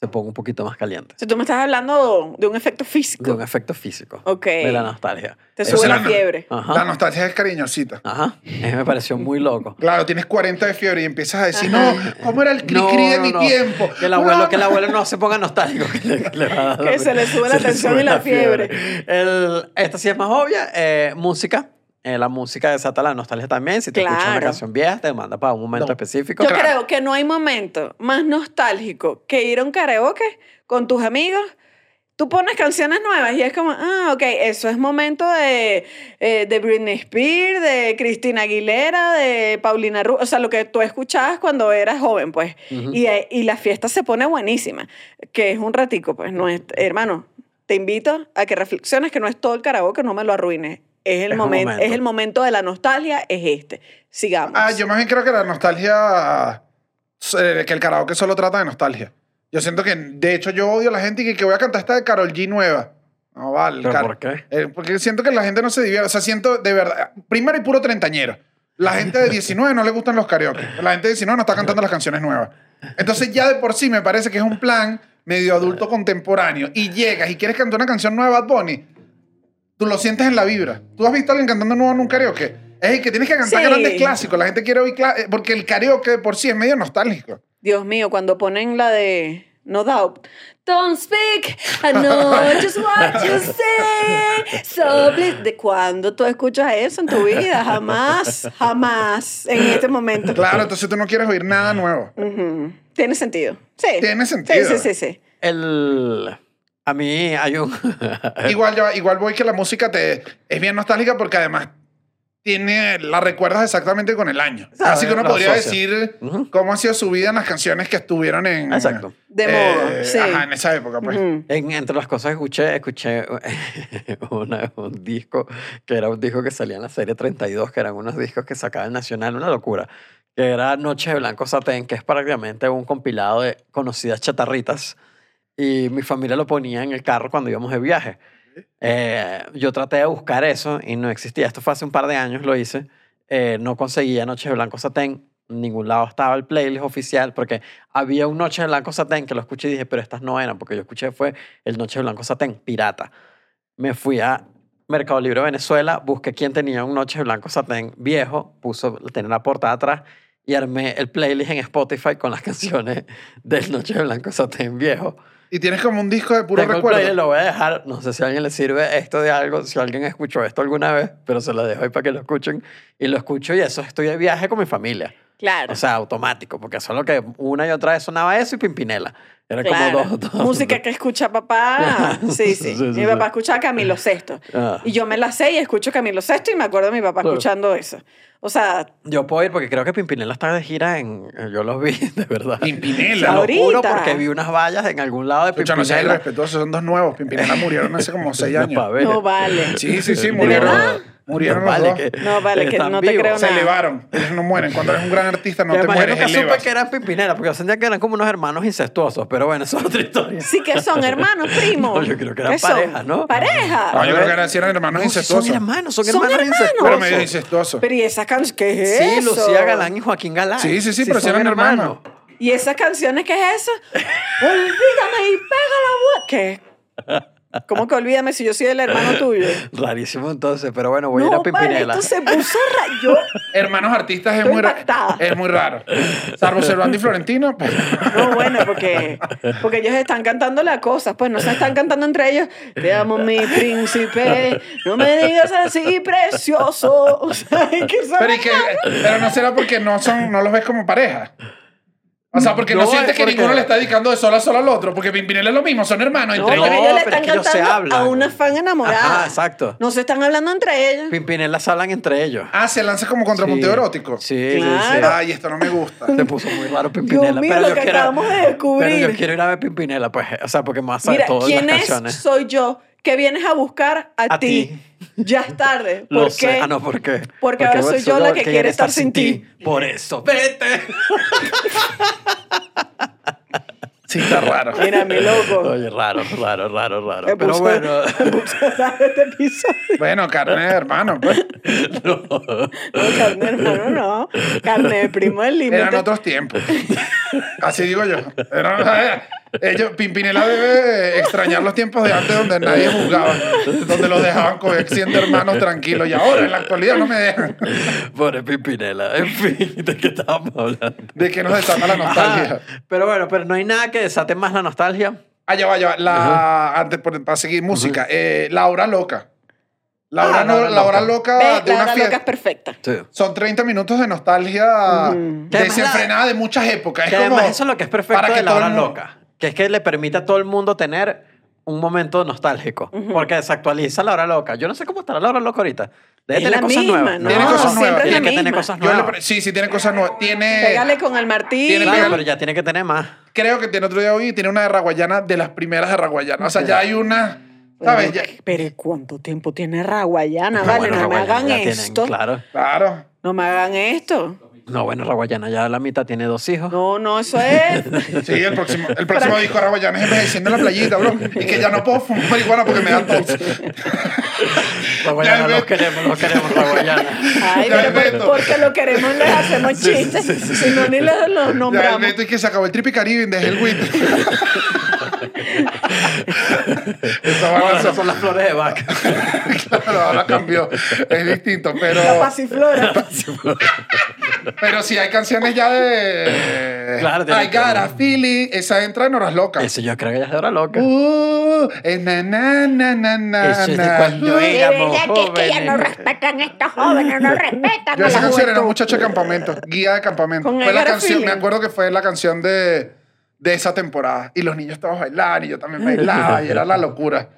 se ponga un poquito más caliente. Si tú me estás hablando de un efecto De físico. un efecto físico. Ok. De la nostalgia. Te sube es- la no- fiebre. Ajá. La nostalgia es cariñosita. Ajá. Eso me pareció muy loco. Claro, tienes 40 de fiebre y empiezas a decir, Ajá. no, ¿cómo era el cri No, de no, mi no. tiempo? Que el abuelo, que el abuelo no se ponga nostálgico. Que, le, que le va a dar la- Que se le sube la tensión y la fiebre. El- esta sí es más obvia. eh, música. Eh, la música desata la nostalgia también. Si te escuchas una canción vieja, te manda para un momento No. específico. Yo Claro. creo que no hay momento más nostálgico que ir a un karaoke con tus amigos. Tú pones canciones nuevas y es como, ah, ok, eso es momento de, eh, de Britney Spears, de Cristina Aguilera, de Paulina Rubio, o sea, lo que tú escuchabas cuando eras joven, pues. Y, eh, y la fiesta se pone buenísima, que es un ratico, pues, no es, hermano, te invito a que reflexiones que no es todo el karaoke, no me lo arruines. Es el, Es momento, momento. es el momento de la nostalgia, es este. Sigamos. Ah, yo más bien creo que la nostalgia, eh, que el karaoke solo trata de nostalgia. Yo siento que, de hecho, yo odio a la gente que, que voy a cantar esta de Carol G nueva. No vale. ¿Pero Car- por qué? Eh, porque siento que la gente no se divierte. O sea, siento de verdad. Primero y puro treintañero. La gente de 19 no le gustan los karaoke. La gente de 19 no está cantando las canciones nuevas. Entonces, ya de por sí me parece que es un plan medio adulto contemporáneo. Y llegas y quieres cantar una canción nueva de Bad Bunny, tú lo sientes en la vibra. ¿Tú has visto a alguien cantando nuevo en un karaoke? Es el que tienes que cantar Sí. grandes clásicos. La gente quiere oír eh, porque el karaoke de por sí es medio nostálgico. Dios mío, cuando ponen la de No Doubt. Don't speak, I know just what you say. So please. ¿De cuándo tú escuchas eso en tu vida? Jamás, jamás en este momento. Claro, entonces tú no quieres oír nada nuevo. Tiene sentido. Sí. Tiene sentido. Sí, sí, sí. sí. El, a mí hay un... Igual, igual voy que la música te es bien nostálgica porque además tiene la recuerdas exactamente con el año. Así que uno La podría asocia. decir Ujú. cómo ha sido su vida en las canciones que estuvieron en Exacto. De eh, moda, sí. Ajá, en esa época, pues. En- entre las cosas que escuché, escuché una- un disco que era un disco que salía en la serie 32, que eran unos discos que sacaba el Nacional, una locura, que era Noche de Blanco Satén, que es prácticamente un compilado de conocidas chatarritas. Y mi familia lo ponía en el carro cuando íbamos de viaje. Eh, yo traté de buscar eso y no existía. Esto fue hace un par de años, lo hice. Eh, no conseguía Noche de Blanco Satén. En ningún lado estaba el playlist oficial porque había un Noche de Blanco Satén que lo escuché y dije, pero estas no eran, porque yo escuché fue el Noche de Blanco Satén, pirata. Me fui a Mercado Libre Venezuela, busqué quién tenía un Noche de Blanco Satén viejo, puso, tenía la portada atrás y armé el playlist en Spotify con las canciones del Noche de Blanco Satén viejo. Y tienes como un disco de puro Tengo el recuerdo. playlist, lo voy a dejar. No sé si a alguien le sirve esto de algo, si alguien escuchó esto alguna vez, pero se lo dejo ahí para que lo escuchen. Y lo escucho y eso, estoy de viaje con mi familia. Claro. O sea, automático, porque solo que una y otra vez sonaba eso y Pimpinela. Era Claro. como dos, dos. Música que escucha papá. Sí, sí. Sí, sí, mi sí. papá escuchaba Camilo Sesto. Ah. Y yo me la sé y escucho Camilo Sesto y me acuerdo de mi papá Claro. escuchando eso. O sea, Yo puedo ir porque creo que Pimpinela está de gira en... Yo los vi, de verdad. Pimpinela. Lo juro porque vi unas vallas en algún lado de Escucha, no seas Pimpinela. irrespetuoso, son dos nuevos. Pimpinela murieron hace como seis años. ver. no vale. Sí, sí, sí, ¿De murieron. verdad? Murieron No los vale, dos. que- No, vale, que no te vivos. creo Se nada. elevaron. Ellos no mueren. Cuando eres un gran artista no te además yo mueres, nunca supe que eran Pimpinela, porque yo sentía que eran como unos hermanos incestuosos, pero bueno, eso es otra historia. Sí que son hermanos, primos. No, yo creo que eran ¿Qué son? pareja, ¿no? Pareja. No, yo creo que eran, sí eran hermanos incestuosos. Son hermanos, son, Son hermanos, hermanos. incestuosos. Pero medio incestuosos. Pero ¿y esa canción qué es Sí, eso? Lucía Galán y Joaquín Galán. Sí, sí, sí, pero sí son eran hermanos. ¿Y esas canciones qué es eso? Olvídame y pega la voz. ¿Qué? ¿Cómo que olvídame si yo soy el hermano tuyo? Rarísimo entonces, pero bueno, voy a ir a vale, Pimpinela. esto se puso ra- yo Hermanos artistas es Estoy muy, impactada. es muy raro. Salvo Servando y Florentino. pues. No, bueno, porque, porque ellos están cantando las cosas, pues no se están cantando entre ellos. Te amo, mi príncipe, no me digas así, precioso. O sea, que Pero, pero no será porque no, son, no los ves como pareja. O sea, porque no, No, sientes es que porque- ninguno le está dedicando de sol a sol al otro. Porque Pimpinela es lo mismo, son hermanos No, entre ellos. pero es que ellos se cantando hablan. a una fan enamorada. Ajá, exacto. No se están hablando entre ellos. Pimpinela se hablan entre ellos. Ah, se lanza como contrapunteo Sí. erótico. Sí, sí, Claro. sí. Ay, esto no me gusta. Se puso muy raro Pimpinela. Dios mío, pero lo yo que quiero- acabamos de descubrir. Pero yo quiero ir a ver Pimpinela, pues. O sea, porque me vas a saber Mira, todas ¿quién las es? canciones. Soy yo. Que vienes a buscar a, A ti. Ya es tarde. ¿Por Lo qué? sé. Ah, no, ¿por qué? Porque ahora soy yo la que quiere estar sin ti. Por eso, vete. Sí, está raro. Mira, mi loco. Oye, raro, raro, raro, raro. Me Pero puso- bueno. me puso raro este episodio. Bueno, carne de hermano, pues. No, carne, hermano, no. Carne de primo del límite. Eran otros tiempos. Así digo yo. Eran- Ellos, Pimpinela debe extrañar los tiempos de antes donde nadie juzgaba, donde los dejaban coger siendo hermanos tranquilos. Y ahora, en la actualidad, no me dejan. Pobre Pimpinela. En fin, ¿de qué estábamos hablando? De que nos desata la nostalgia. Pero bueno, pero no hay nada que desate más la nostalgia. Ah, ya va, ya va. La, antes, por- para seguir música, eh, La Hora Loca. La Hora, Ah, no- La Hora la hora Loca. de La una hora loca fiesta. es perfecta. Sí. Son 30 minutos de nostalgia además desenfrenada de muchas épocas. Que es como además eso es lo que es perfecto para que de la hora mundo- loca. Que es que le permite a todo el mundo tener un momento nostálgico. Porque desactualiza la hora loca. Yo no sé cómo estará la hora loca ahorita. Debe Es tener cosas misma, nuevas. ¿no? Tiene cosas nuevas. Tiene que tener cosas le nuevas. sí, sí, tiene cosas nuevas. Tiene. Pégale con el martillo. Tiene- Claro, Tiene- pero ya tiene que tener más. Creo que tiene otro día hoy tiene una de Raguayana de las primeras de Raguayana. O sea, ya hay una. ¿Sabes? Ya- Pero ¿cuánto tiempo tiene Raguayana? Vale, Bueno, no me hagan tienen, esto. claro. claro. No me hagan esto. No, bueno, Raguayana ya la mitad tiene dos hijos. No, no, eso es. Sí, el próximo, el próximo disco de Raguayana es envejeciendo en la playita, bro. Y que ya no puedo fumar marihuana porque me da tos. Raguayana Ya, los queremos, los queremos, Raguayana. Ay, Ya, pero por- porque lo queremos les hacemos chistes. Si no, ni los, los Ya el nombramos. Y que se acabó el Tripi Caribe, dejé el. Esa esas son las flores de vaca. Claro, ahora cambió. Es distinto, pero. La pasiflora. Pero sí hay canciones ya de. Claro, I que- got a feeling. Esa entra en horas locas. Eso yo creo que ya es de hora loca. Uh, es na, na, na, na, na, Eso es de cuando éramos verdad que es que ya no jóvenes. respetan a estos jóvenes, no respetan Yo a esa la canción era muchacho de campamento, guía de campamento. Con fue la canción, me acuerdo que fue la canción de, de esa temporada. Y los niños todos bailaban y yo también bailaba y era la locura.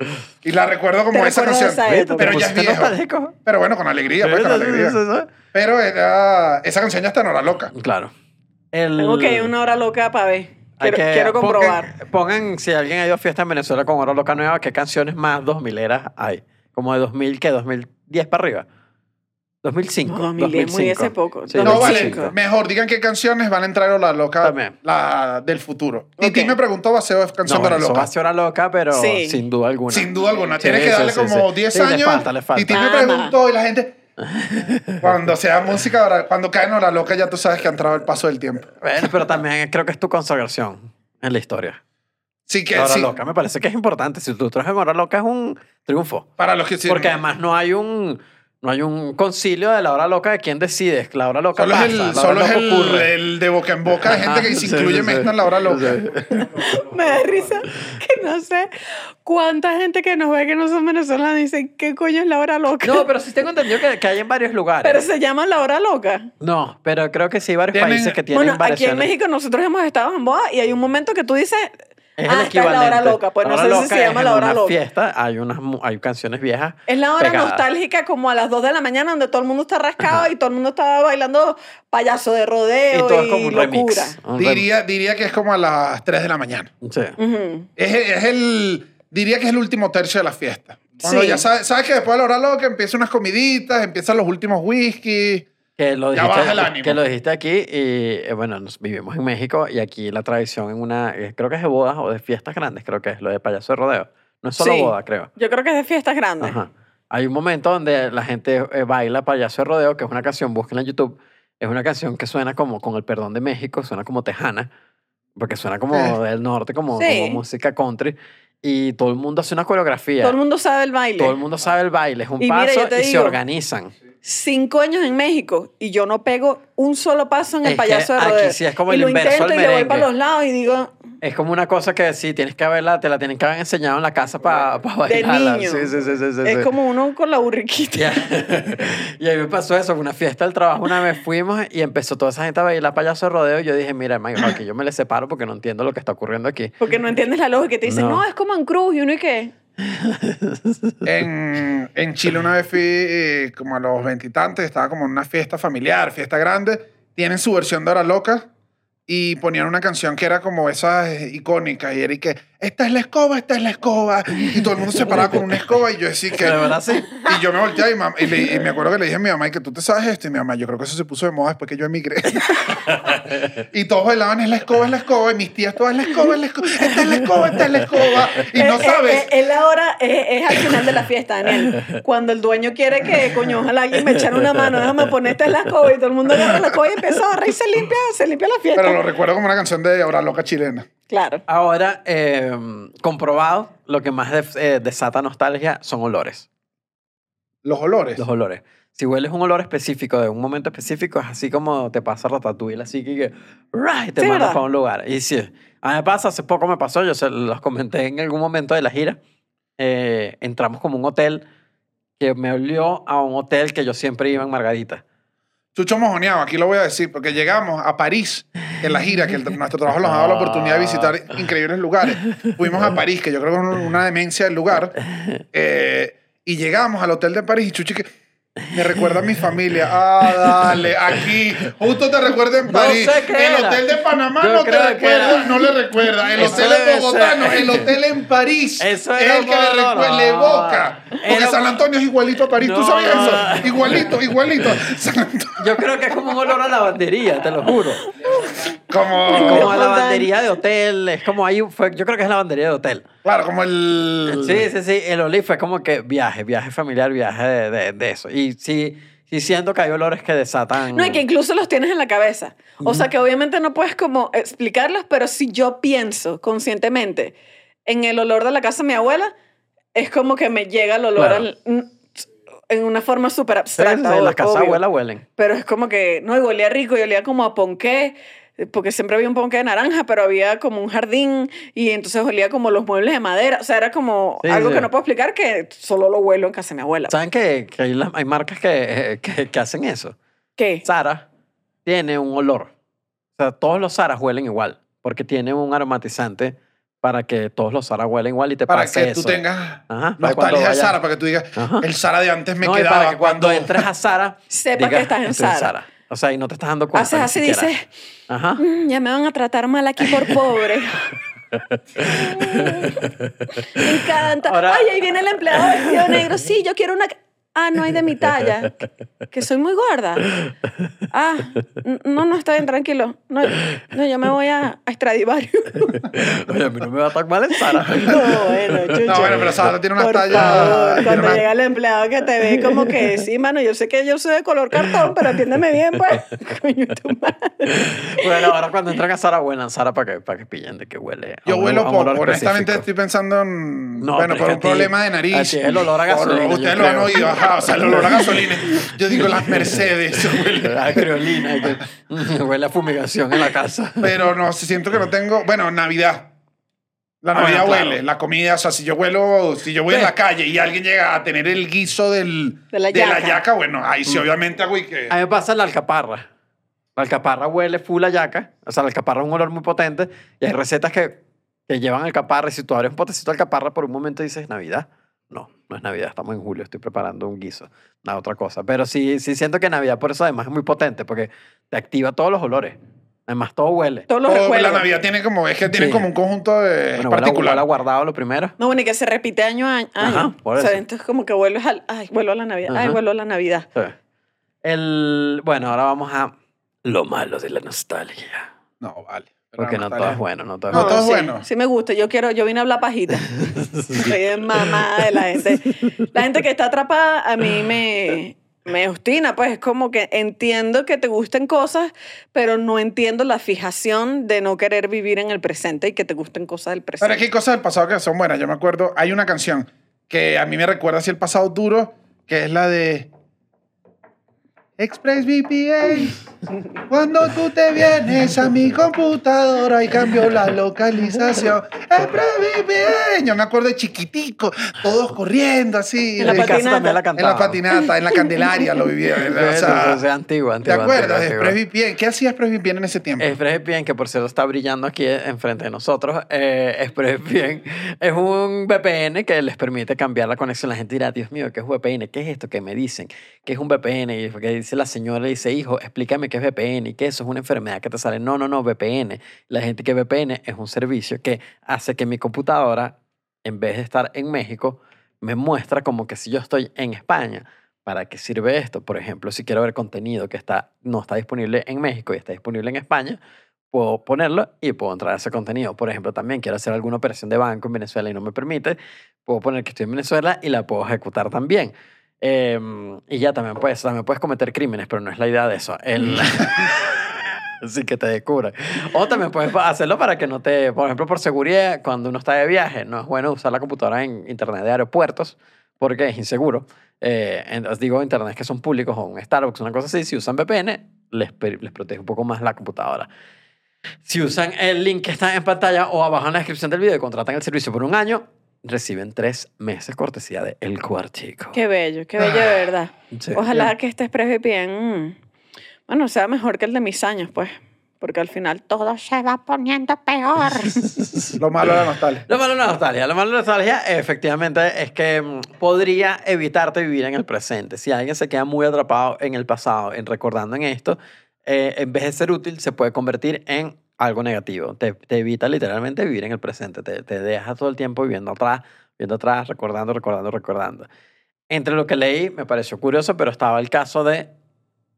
Y la recuerdo como Te esa recuerdo canción. esa época. Pero ya es ¿Te viejo. nostálgico? Pero bueno, con alegría, pues, con alegría. Pero era, esa canción ya está en hora loca. Claro. El... Tengo que ir una hora loca para ver. Hay Quiero, que- quiero comprobar. Pongan, pongan, si alguien ha ido a fiesta en Venezuela con Hora Loca Nueva, ¿qué canciones más 2000 eras hay? Como de 2000, ¿qué? 2010 para arriba. 2005. No, 2010 muy 2005. hace poco. Sí, No, vale. 2005. Mejor, digan qué canciones van a entrar a Hora Loca También. la del futuro. Y Ok. Titi me preguntó, Baseo es No, canción bueno, de Hora eso va Loca. a ser Hora Loca, pero Sí. sin duda alguna. Sin duda alguna. Sí, Tienes que darle sí, como sí. 10 Sí, le años. falta, le falta. Y Titi me preguntó y la gente... Cuando sea música, cuando cae en Hora Loca ya tú sabes que ha entrado el paso del tiempo. Bueno, pero también creo que es tu consagración en la historia. Sí que La Hora sí. Loca me parece que es importante. Si tú traes en Hora Loca es un triunfo. Para los que sí. Porque además no hay un... No hay un concilio de la hora loca de quién decide. La hora loca Solo pasa, es, la el, hora solo es el, ocurre. el de boca en boca de gente que se incluye sí, sí. en la hora loca. Me da risa que no sé cuánta gente que nos ve que no son venezolanos dicen, ¿qué coño es la hora loca? No, pero sí tengo entendido que, que hay en varios lugares. Pero se llama la hora loca. No, pero creo que sí hay varios Tienen- países que tienen Bueno, aquí en variaciones. México nosotros hemos estado en boda y hay un momento que tú dices, Es ah, el es la equivalente. hora loca. Pues no hora sé si se llama en la hora una loca. fiesta hay unas hay canciones viejas. Es la hora pegadas. nostálgica como a las 2 de la mañana donde todo el mundo está rascado y todo el mundo está bailando payaso de rodeo Y y, todo es como un locura. remix. Un rem- Diría, diría que es como a las 3 de la mañana. Sí. Ujú. Es, es el. Diría que es el último tercio de la fiesta. Cuando Sí. ya sabes, sabes que después de la hora loca empiezan unas comiditas, empiezan los últimos whisky. Que lo, Ya dijiste, baja el ánimo. que lo dijiste aquí y eh, bueno, nos vivimos en México y aquí la tradición en una, eh, creo que es de bodas o de fiestas grandes, creo que es lo de payaso de rodeo. No es solo Sí. boda, creo. Yo creo que es de fiestas grandes. Ajá. Hay un momento donde la gente eh, baila payaso de rodeo, que es una canción, búsquenla en YouTube, es una canción que suena como con el perdón de México, suena como tejana, porque suena como Eh. del norte, como, Sí. como música country, y todo el mundo hace una coreografía. Todo el mundo sabe el baile. Todo el mundo sabe el baile, es un Y paso y se organizan. Cinco años en México y yo no pego un solo paso en el Es payaso de aquí rodeo. sí es como y el lo inverso intento y le voy para los lados y digo, Es como una cosa que sí, tienes que haberla, te la tienen que haber enseñado en la casa para de bailarla. niño. Sí, sí, sí, sí, sí, es sí. como uno con la burriquita. Y a mí me pasó eso, fue una fiesta del trabajo, una vez fuimos y empezó toda esa gente a bailar payaso de rodeo y yo dije, mira, hermano, aquí yo me le separo porque no entiendo lo que está ocurriendo aquí. Porque no entiendes la lógica. Y te dicen, No. no. es como en Cruz. Y uno y qué. En, en Chile una vez fui eh, como a los veintitantes, estaba como en una fiesta familiar, fiesta grande. Tienen su versión de Hora Loca y ponían una canción que era como esa eh, icónica y era que esta es la escoba, esta es la escoba. Y todo el mundo se paraba con una escoba y yo decía que... De verdad, sí. Y yo me volteé y, mam- y, le- y me acuerdo que le dije a mi mamá, y que tú te sabes esto. Y mi mamá, yo creo que eso se puso de moda después que yo emigré. y todos bailaban, es la escoba, es la escoba. Y mis tías, todas, es la escoba, es la escoba. Esta es la escoba, esta es la escoba. Y no Eh, eh, sabes. eh, Es la hora, es, es al final de la fiesta, Daniel. Cuando el dueño quiere que, coño, ojalá alguien me echara una mano, déjame poner esta es la escoba y todo el mundo agarra la escoba y empieza a barrer y se limpia, se limpia la fiesta. Pero lo recuerdo como una canción de Hora Loca chilena. Claro. Ahora, eh, comprobado, lo que más def- eh, desata nostalgia son olores. Los olores. Los olores. Si hueles un olor específico de un momento específico, es así como te pasa Ratatouille, así que, que ¡ray! te Sí, mandas para un lugar. Y sí, a mí me pasa, hace poco me pasó, yo se los comenté en algún momento de la gira, eh, entramos como a un hotel que me olió a un hotel que yo siempre iba en Margarita. Chucho mojoneado, aquí lo voy a decir, porque llegamos a París en la gira, que el- nuestro trabajo nos ha dado la oportunidad de visitar increíbles lugares. Fuimos a París, que yo creo que es una demencia del lugar, eh, y llegamos al hotel de París y Chuchi que me recuerda a mi familia. Ah, dale, aquí, justo te recuerda en No París. sé qué el hotel de Panamá Yo no te recuerda, no le recuerda. El Eso hotel en Bogotá, no, el hotel en París. Eso es el que le, no. le evoca. Porque Era- San Antonio es igualito a París. ¿Tú No, sabías no, eso? no. Igualito, igualito. San. Yo creo que es como un olor a lavandería, te lo juro. Como, Como a Yo- lavandería de hotel, es como ahí, fue, yo creo que es lavandería de hotel. claro, como el. Sí, sí, sí. El olí fue como que viaje, viaje familiar, viaje de, de, de eso. Y sí, sí siento que hay olores que desatan. No, y que incluso los tienes en la cabeza. O sea, que obviamente no puedes como explicarlos, pero si yo pienso conscientemente en el olor de la casa de mi abuela, es como que me llega el olor Claro. al- n- en una forma súper Sí, sí, abstracta. sí, o- las casas obvio. abuela huelen. Pero es como que, no, y olía rico, y olía como a ponqué, porque siempre había un ponqué de naranja, pero había como un jardín, y entonces olía como los muebles de madera. O sea, era como Sí, algo sí. que no puedo explicar, que solo lo huelo en casa de mi abuela. ¿Saben que, que hay, las- hay marcas que, que, que hacen eso? ¿Qué? Sara tiene un olor. O sea, todos los Saras huelen igual, porque tiene un aromatizante para que todos los Sara huelen igual y te Para pase que tú tengas Ajá, nostalgia de Sara, para que tú digas, Ajá. el Sara de antes me no, y quedaba para que cuando, cuando entres a Sara, Sepa que estás en Zara. O sea, y no te estás dando cuenta. Haces ni así, siquiera. dices, Ajá. "Mm, ya me van a tratar mal aquí por pobre. me encanta. Ahora- Ay, ahí viene el empleado vestido negro. Sí, yo quiero una... Ah, no hay de mi talla. Que soy muy gorda. Ah, no, no, está bien, tranquilo. No, no yo me voy a, a Stradivarius. Oye, a mí no me va tan mal en Sara. No, bueno, chucho. No, bueno, pero Sara tiene una Por talla. favor, tiene cuando una- llega el empleado que te ve como que, sí, mano, yo sé que yo soy de color cartón, pero atiéndeme bien, pues. Coño, tu madre. Bueno, ahora cuando entran a Sara, huelan Sara para que, para que pillen de que huele. a Yo huelo a poco. olor Honestamente específico. estoy pensando en. No, bueno, por un a ti- problema de nariz. a el olor a Por- gasolina, Ustedes lo han oído, ajá. O sea, el olor a gasolina. Yo digo las Mercedes. huele. A criolina. que- mm, huele a fumigación en la casa. Pero no, siento que no tengo. Bueno, Navidad. La Ah, Navidad claro. huele, la comida, o sea, si yo huelo, si yo voy en Sí. la calle y alguien llega a tener el guiso del, De la yaca. bueno, ahí Mm. sí, obviamente hago y que. A mí me pasa la alcaparra. La alcaparra huele full a yaca. O sea, la alcaparra es un olor muy potente. Y hay recetas que, que llevan alcaparra. Y si tú abres un potecito de alcaparra, por un momento dices, ¿Navidad? No, no es Navidad. Estamos en julio. Estoy preparando un guiso. Una otra cosa. Pero sí, sí siento que Navidad, por eso además es muy potente. Porque te activa todos los olores. Además, todo huele. Todos los O la. Navidad tiene como, es que tiene Sí. como un conjunto de Bueno, particular. huele guardado lo primero. No, bueno, y que se repite año a año. Ajá, por o sea, eso. entonces como que vuelves al... Ay, vuelvo a la Navidad. Ay, Ajá. vuelvo a la Navidad. Sí. El, bueno, ahora vamos a lo malo de la nostalgia. No, vale. Pero Porque no todo es bueno. No todo es No, bueno. todo es sí, bueno. Sí me gusta. Yo quiero... Yo vine a hablar pajita. Soy de mamá de la gente. La gente que está atrapada a mí me... Me obstina, pues es como que entiendo que te gusten cosas, pero no entiendo la fijación de no querer vivir en el presente y que te gusten cosas del Pero es presente. que hay cosas del pasado que son buenas. Yo me acuerdo, hay una canción que a mí me recuerda así el pasado duro, que es la de ExpressVPN. Cuando tú te vienes a mi computadora y cambio la localización. ExpressVPN. Yo me acuerdo de chiquitico, todos corriendo así. En la patinata. la En la patinata, en la Candelaria lo vivía. O sea, es antigua, ¿Te antigua, acuerdas de. ExpressVPN? ¿Qué hacía ExpressVPN en ese tiempo? ExpressVPN, que por cierto está brillando aquí enfrente de nosotros, eh, ExpressVPN es un VPN que les permite cambiar la conexión. La gente dirá, Dios mío, ¿qué es VPN? ¿Qué es esto que me dicen? ¿Qué es un VPN? Y que dice la señora, dice, hijo, explícame qué es VPN y que eso es una enfermedad que te sale. No, no, no, VPN. La gente que VPN es un servicio que hace que mi computadora, en vez de estar en México, me muestra como que si yo estoy en España. ¿Para qué sirve esto? Por ejemplo, si quiero ver contenido que está, no está disponible en México y está disponible en España, puedo ponerlo y puedo entrar a ese contenido. Por ejemplo, también quiero hacer alguna operación de banco en Venezuela y no me permite, puedo poner que estoy en Venezuela y la puedo ejecutar también. Eh, y ya también puedes, también puedes cometer crímenes, pero no es la idea de eso. El, Así que te descubran. O también puedes hacerlo para que no te, por ejemplo, por seguridad, cuando uno está de viaje, no es bueno usar la computadora en internet de aeropuertos porque es inseguro. Eh, en- os digo, internet que son públicos o un Starbucks, una cosa así, si usan VPN, les, les protege un poco más la computadora. Si usan el link que está en pantalla o abajo en la descripción del video y contratan el servicio por un año, reciben tres meses cortesía de El Cuartico. Qué bello, qué bello de verdad. Sí. Ojalá que este ExpressVPN, mm, bueno, sea mejor que el de mis años, pues. Porque al final todo se va poniendo peor. Lo malo de la nostalgia. Lo malo de la nostalgia. Lo malo de la nostalgia, efectivamente, es que mm, podría evitarte vivir en el presente. Si alguien se queda muy atrapado en el pasado, en recordando en esto, eh, en vez de ser útil, se puede convertir en algo negativo. Te, te evita literalmente vivir en el presente. Te, te deja todo el tiempo viviendo atrás, viendo atrás, recordando, recordando, recordando. Entre lo que leí, me pareció curioso, pero estaba el caso de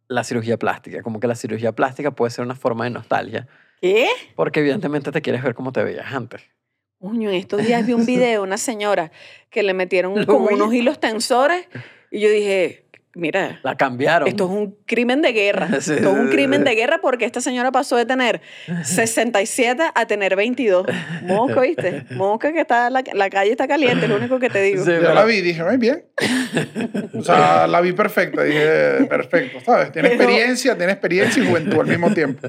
la cirugía plástica. Como que la cirugía plástica puede ser una forma de nostalgia, ¿Qué? porque evidentemente te quieres ver como te veías antes. Uño, en estos días vi un video de una señora que le metieron como unos hilos tensores y yo dije, mira, La cambiaron. esto es un crimen de guerra. Sí. Esto es un crimen de guerra porque esta señora pasó de tener 67 a tener 22. Mosca, ¿viste? Mosca que está, la, la calle está caliente, es lo único que te digo. Sí, Yo pero- la vi dije, ay, bien. O sea, la vi perfecta. Dije, perfecto, ¿sabes? Tiene Pero- experiencia, tiene experiencia y juventud al mismo tiempo.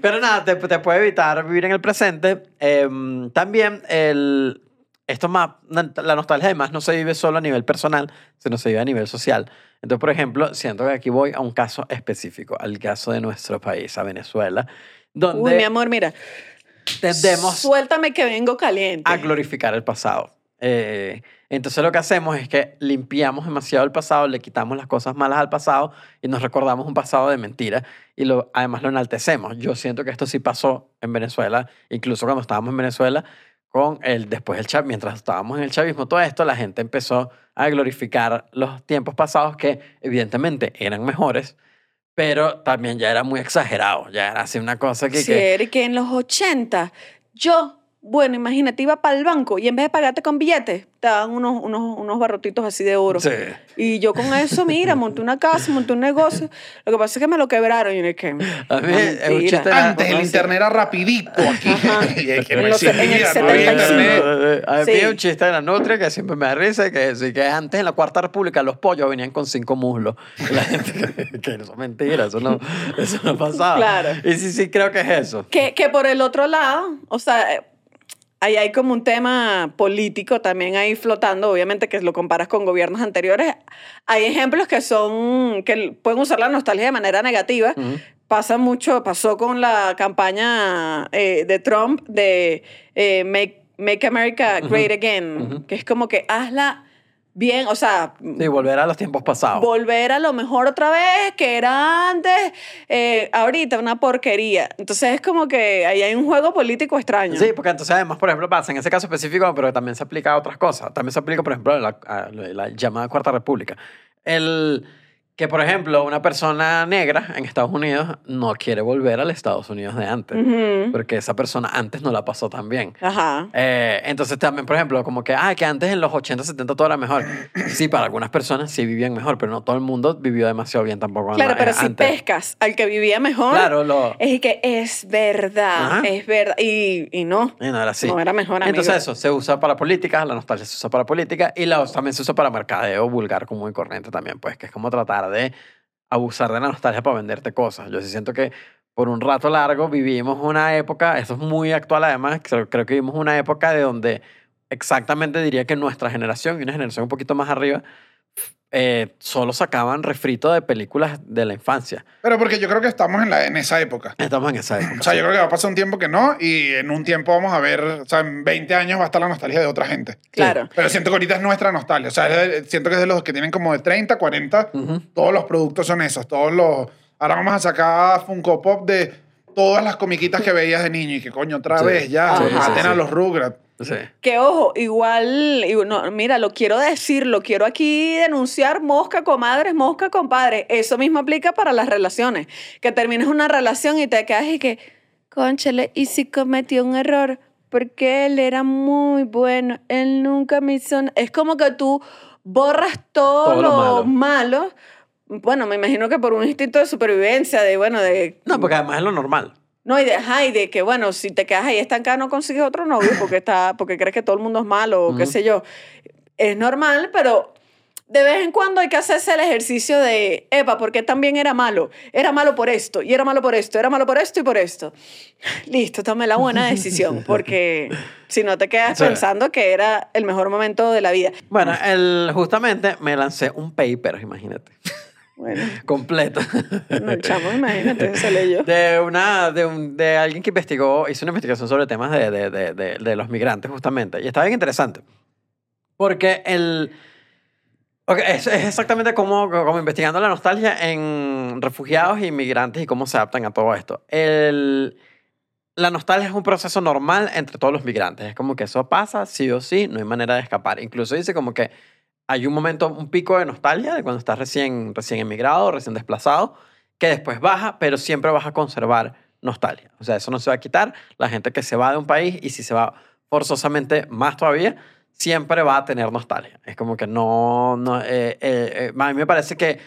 Pero nada, te, te puede evitar vivir en el presente. Em, también el, esto más, la nostalgia además no se vive solo a nivel personal, sino se vive a nivel social. Entonces, por ejemplo, siento que aquí voy a un caso específico, al caso de nuestro país, a Venezuela, donde Uy, mi amor, mira. tendemos Suéltame que vengo caliente. a glorificar el pasado. Eh, entonces lo que hacemos es que limpiamos demasiado el pasado, le quitamos las cosas malas al pasado y nos recordamos un pasado de mentira y lo, además lo enaltecemos. Yo siento que esto sí pasó en Venezuela, incluso cuando estábamos en Venezuela, con el, después el chav, mientras estábamos en el chavismo, todo esto, la gente empezó a glorificar los tiempos pasados que evidentemente eran mejores, pero también ya era muy exagerado, ya era así una cosa que... Sí, que que en los 80, yo, bueno, imagínate, iba para el banco y en vez de pagarte con billetes, te daban unos, unos, unos barrotitos así de oro. Sí. Y yo con eso, mira, monté una casa, monté un negocio. Lo que pasa es que me lo quebraron y yo dije, A mí es un mentira. chiste Antes el no sé. internet era rapidito aquí. Y es que no En en el existía, no había 75. internet. A mí Sí. un chiste de la nutria que siempre me da risa, que, sí, que antes en la Cuarta República los pollos venían con cinco muslos. La gente que, que eso es mentira, eso no, eso no pasaba. Claro. Y sí, sí, creo que es eso. Que, que por el otro lado, o sea, eh, ahí hay como un tema político también ahí flotando, obviamente que lo comparas con gobiernos anteriores. Hay ejemplos que son, que pueden usar la nostalgia de manera negativa. Pasa mucho, pasó con la campaña eh, de Trump de eh, Make, Make America Great Again, que es como que hazla bien, o sea, Sí, volver a los tiempos pasados. volver a lo mejor otra vez, que era antes, eh, ahorita una porquería. Entonces es como que ahí hay un juego político extraño. Sí, porque entonces además, por ejemplo, pasa en ese caso específico, pero también se aplica a otras cosas. También se aplica, por ejemplo, a la, a la llamada Cuarta República. El que, por ejemplo, una persona negra en Estados Unidos no quiere volver al Estados Unidos de antes, Ujú. porque esa persona antes no la pasó tan bien. Ajá. Eh, entonces también, por ejemplo, como que, ah, que antes en los 80, 70 todo era mejor. Sí, para algunas personas sí vivían mejor, pero no todo el mundo vivió demasiado bien tampoco. Claro, la- pero si antes. pescas al que vivía mejor, Claro, lo... es que es verdad, Ajá. es verdad. Y, y no. Y no era así. No era mejor, amigo. Entonces eso, se usa para política, la nostalgia se usa para política y la, también se usa para mercadeo vulgar común y corriente también, pues que es como tratar de abusar de la nostalgia para venderte cosas. Yo sí siento que por un rato largo vivimos una época, esto es muy actual además, creo, creo que vivimos una época de donde exactamente diría que nuestra generación y una generación un poquito más arriba eh, solo sacaban refrito de películas de la infancia. Pero porque yo creo que estamos en, la, en esa época. Estamos en esa época. O sea, sí. yo creo que va a pasar un tiempo que no y en un tiempo vamos a ver, o sea, en 20 años va a estar la nostalgia de otra gente. Claro. Pero siento que ahorita es nuestra nostalgia. O sea, de- siento que es de los que tienen como de 30, 40. Ujú. Todos los productos son esos. Todos los... Ahora vamos a sacar Funko Pop de todas las comiquitas que veías de niño. Y que coño, otra Sí. vez ya. Sí, sí, maten a sí. los Rugrats. Sí. Que ojo, igual, no, mira, lo quiero decir, lo quiero aquí denunciar, mosca comadres, mosca compadres. Eso mismo aplica para las relaciones. Que termines una relación y te quedas y que, conchale, y si cometió un error, porque él era muy bueno, él nunca me hizo... n-". Es como que tú borras todo, Todo lo lo malo. malo. bueno, me imagino que por un instinto de supervivencia, de, bueno, de... No, porque además es lo normal. No, y de, ajá, y de que, bueno, si te quedas ahí estancada no consigues otro novio porque, está, porque crees que todo el mundo es malo o qué sé yo. Es normal, pero de vez en cuando hay que hacerse el ejercicio de, epa, ¿por qué también era malo? Era malo por esto, y era malo por esto, era malo por esto y por esto. Listo, tomé la buena decisión, porque si no te quedas Sí. pensando que era el mejor momento de la vida. Bueno, el, justamente me lancé un paper, imagínate, Bueno, completo. no, chamo, imagínate, se leyó. De, una, de, un- de alguien que investigó, hizo una investigación sobre temas de, de, de, los migrantes, justamente. Y está bien interesante. Porque el. ok, es, es exactamente como, como investigando la nostalgia en refugiados e inmigrantes y cómo se adaptan a todo esto. El, la nostalgia es un proceso normal entre todos los migrantes. Es como que eso pasa, sí o sí, no hay manera de escapar. Incluso dice como que hay un momento, un pico de nostalgia de cuando estás recién, recién emigrado, recién desplazado, que después baja, pero siempre vas a conservar nostalgia. O sea, eso no se va a quitar. La gente que se va de un país y si se va forzosamente más todavía, siempre va a tener nostalgia. Es como que no, no eh, eh, eh, a mí me parece que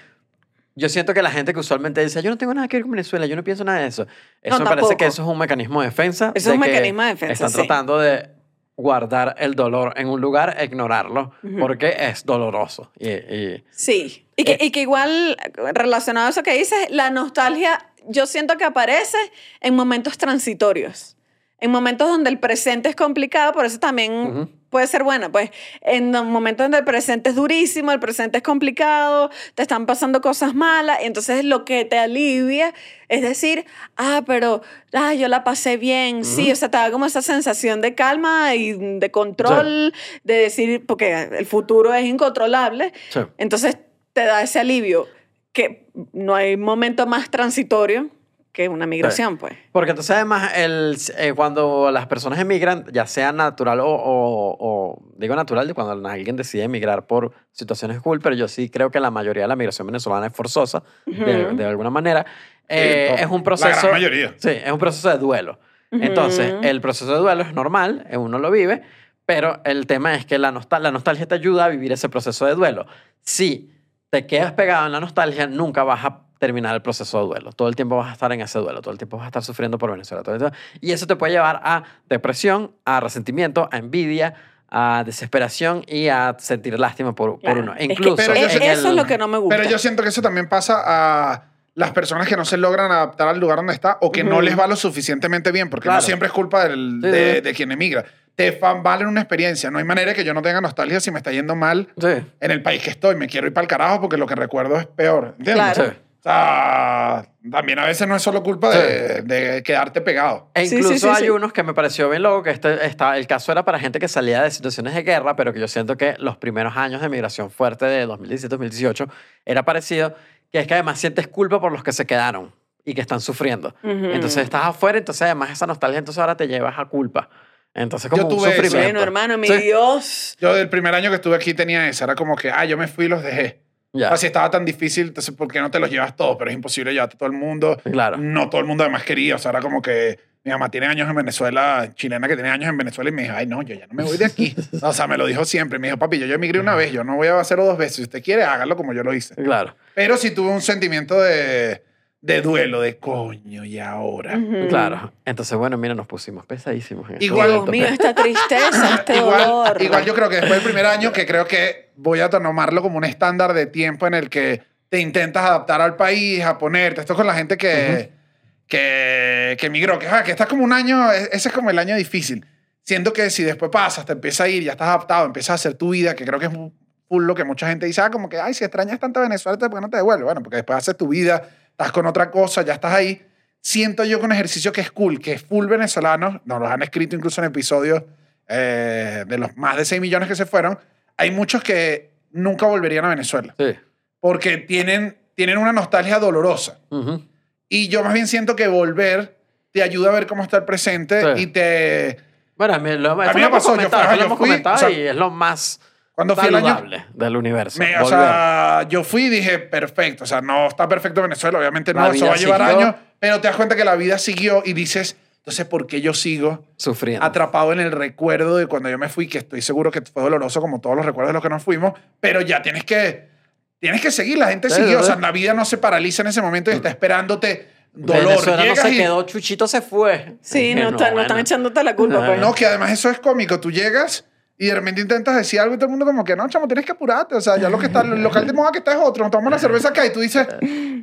yo siento que la gente que usualmente dice, yo no tengo nada que ver con Venezuela, yo no pienso nada de eso. Eso me parece tampoco. que eso es un mecanismo de defensa. Eso es un mecanismo de defensa, Están sí. tratando de guardar el dolor en un lugar, e ignorarlo, porque es doloroso. Y, y- Sí, y que, Eh. y que igual, relacionado a eso que dices, la nostalgia yo siento que aparece en momentos transitorios, en momentos donde el presente es complicado, por eso también. Puede ser buena, pues en un momento donde el presente es durísimo, el presente es complicado, te están pasando cosas malas, y entonces lo que te alivia es decir, ah, pero ah, yo la pasé bien, sí, o sea, te da como esa sensación de calma y de control, de decir, porque el futuro es incontrolable, sí. entonces te da ese alivio que no hay momento más transitorio que una migración, pues. Porque entonces además el, eh, cuando las personas emigran, ya sea natural o, o- o- digo natural, de cuando alguien decide emigrar por situaciones cool, pero yo sí creo que la mayoría de la migración venezolana es forzosa, de, Ujú. de alguna manera, eh, todo. es un La proceso... gran mayoría. Sí, es un proceso de duelo. Entonces, Ujú. el proceso de duelo es normal, eh, uno lo vive, pero el tema es que la, nostal la nostalgia te ayuda a vivir ese proceso de duelo. Si te quedas pegado en la nostalgia, nunca vas a terminar el proceso de duelo. Todo el tiempo vas a estar en ese duelo, todo el tiempo vas a estar sufriendo por Venezuela. todo el tiempo- Y eso te puede llevar a depresión, a resentimiento, a envidia, a desesperación y a sentir lástima por, por Claro. uno. Es que Incluso Pero yo e- eso el- es lo que no me gusta. Pero yo siento que eso también pasa a las personas que no se logran adaptar al lugar donde está o que no Ujú. les va lo suficientemente bien, porque Claro. no siempre es culpa del- Sí, de, sí. de quien emigra. Te fa- vale una experiencia. No hay manera que yo no tenga nostalgia si me está yendo mal Sí. en el país que estoy. Me quiero ir para el carajo porque lo que recuerdo es peor. ¿Entiendes? Claro. Sea, también a veces no es solo culpa de, de quedarte pegado. E Sí, sí, incluso sí, hay sí. unos que me pareció bien loco, que este, está, el caso era para gente que salía de situaciones de guerra, pero que yo siento que los primeros años de migración fuerte de 2017-2018 era parecido, que es que además sientes culpa por los que se quedaron y que están sufriendo. Ujú. Entonces estás afuera, entonces además esa nostalgia, entonces ahora te llevas a culpa. Entonces como Yo un tuve eso. sufrimiento. Bueno, hermano, mi Sí, Dios. Yo el primer año que estuve aquí tenía esa. Era como que, ah, yo me fui y los dejé. Ya. O sea, si estaba tan difícil, entonces, ¿por qué no te los llevas todos? Pero es imposible llevarte a todo el mundo. Claro. No todo el mundo además quería. O sea, era como que mi mamá tiene años en Venezuela, chilena que tiene años en Venezuela, y me dijo, ay, no, yo ya no me voy de aquí. o sea, me lo dijo siempre. Me dijo, papi, yo, yo emigré una vez, yo no voy a hacerlo dos veces. Si usted quiere, hágalo como yo lo hice. Claro. Pero sí tuve un sentimiento de, de duelo, de coño, y ahora. Ujú. Claro. Entonces, bueno, mira, nos pusimos pesadísimos. en este Igual- mío, esta tristeza, este igual, dolor. igual yo creo que después del primer año, que creo que voy a tomarlo como un estándar de tiempo en el que te intentas adaptar al país, a ponerte. Esto es con la gente que, que, que emigró, que, ah, que estás como un año, e- ese es como el año difícil. Siento que si después pasas, te empieza a ir, ya estás adaptado, empiezas a hacer tu vida, que creo que es full lo que mucha gente dice, ah, como que, ay, si extrañas tanto a Venezuela, ¿por qué no te devuelves? Bueno, porque después haces tu vida, estás con otra cosa, ya estás ahí. Siento yo que un ejercicio que es cool, que es full venezolano, nos lo han escrito incluso en episodios eh, de los más de 6 millones que se fueron, hay muchos que nunca volverían a Venezuela Sí. porque tienen, tienen una nostalgia dolorosa. Ujú. Y yo más bien siento que volver te ayuda a ver cómo está el presente Sí. y te... Bueno, a mí, lo, mí esto me pasó, yo fui- yo hemos fui, comentado o sea, y es lo más Cuando fui el año... del universo. me- o sea, yo fui y dije, perfecto. O sea, no está perfecto Venezuela, obviamente La no, eso va a llevar siguió. años, pero te das cuenta que la vida siguió y dices, entonces, ¿por qué yo sigo Sufriendo. atrapado en el recuerdo de cuando yo me fui, que estoy seguro que fue doloroso como todos los recuerdos de los que nos fuimos, pero ya tienes que, tienes que seguir. La gente Sí, siguió. O sea, la vida no se paraliza en ese momento y está esperándote dolor. Venezuela no se y- quedó, Chuchito se fue. Sí, que no, están, no están bueno. echándote la culpa, pues. No, que además eso es cómico. Tú llegas y de repente intentas decir algo y todo el mundo como que no, chamo, tienes que apurarte. O sea, ya lo que está, el local de moda que está es otro. Nos tomamos la cerveza acá y tú dices,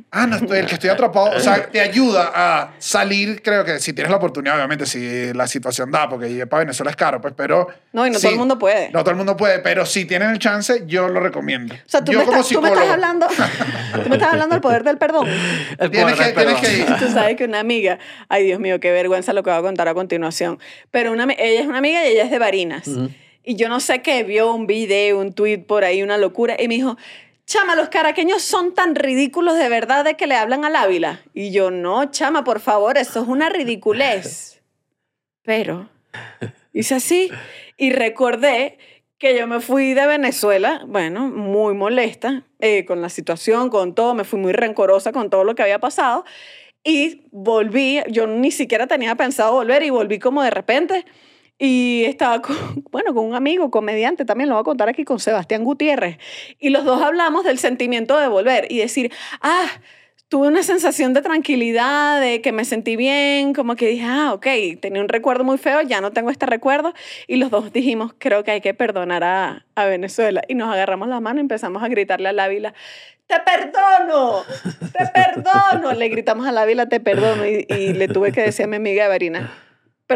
ah, no, estoy, el que estoy atrapado. O sea, te ayuda a salir, creo que si tienes la oportunidad, obviamente, si la situación da, porque ir para Venezuela es caro, pues, pero... No, y no sí, todo el mundo puede. No todo el mundo puede, pero si tienen el chance, yo lo recomiendo. O sea, tú, yo me, como estás, tú me estás hablando, tú me estás hablando del poder del perdón. El Tienes poder que, del tienes que ir. Tú sabes que una amiga, ay Dios mío, qué vergüenza lo que voy a contar a continuación, pero una, ella es una amiga y ella es de Barinas. Y yo no sé qué, vio un video, un tweet por ahí, una locura, y me dijo, chama, los caraqueños son tan ridículos de verdad de que le hablan al Ávila. Y yo, no, chama, por favor, eso es una ridiculez. Pero hice así y recordé que yo me fui de Venezuela, bueno, muy molesta eh, con la situación, con todo, me fui muy rencorosa con todo lo que había pasado y volví, yo ni siquiera tenía pensado volver y volví como de repente y estaba con, bueno, con un amigo comediante, también lo voy a contar aquí, con Sebastián Gutiérrez, y los dos hablamos del sentimiento de volver y decir, ah, tuve una sensación de tranquilidad, de que me sentí bien, como que dije, ah, ok, tenía un recuerdo muy feo, ya no tengo este recuerdo. Y los dos dijimos, creo que hay que perdonar a, a Venezuela. Y nos agarramos la mano y empezamos a gritarle al Ávila, te perdono, te perdono. Le gritamos al Ávila, te perdono. Y, y le tuve que decir a mi amiga Verina,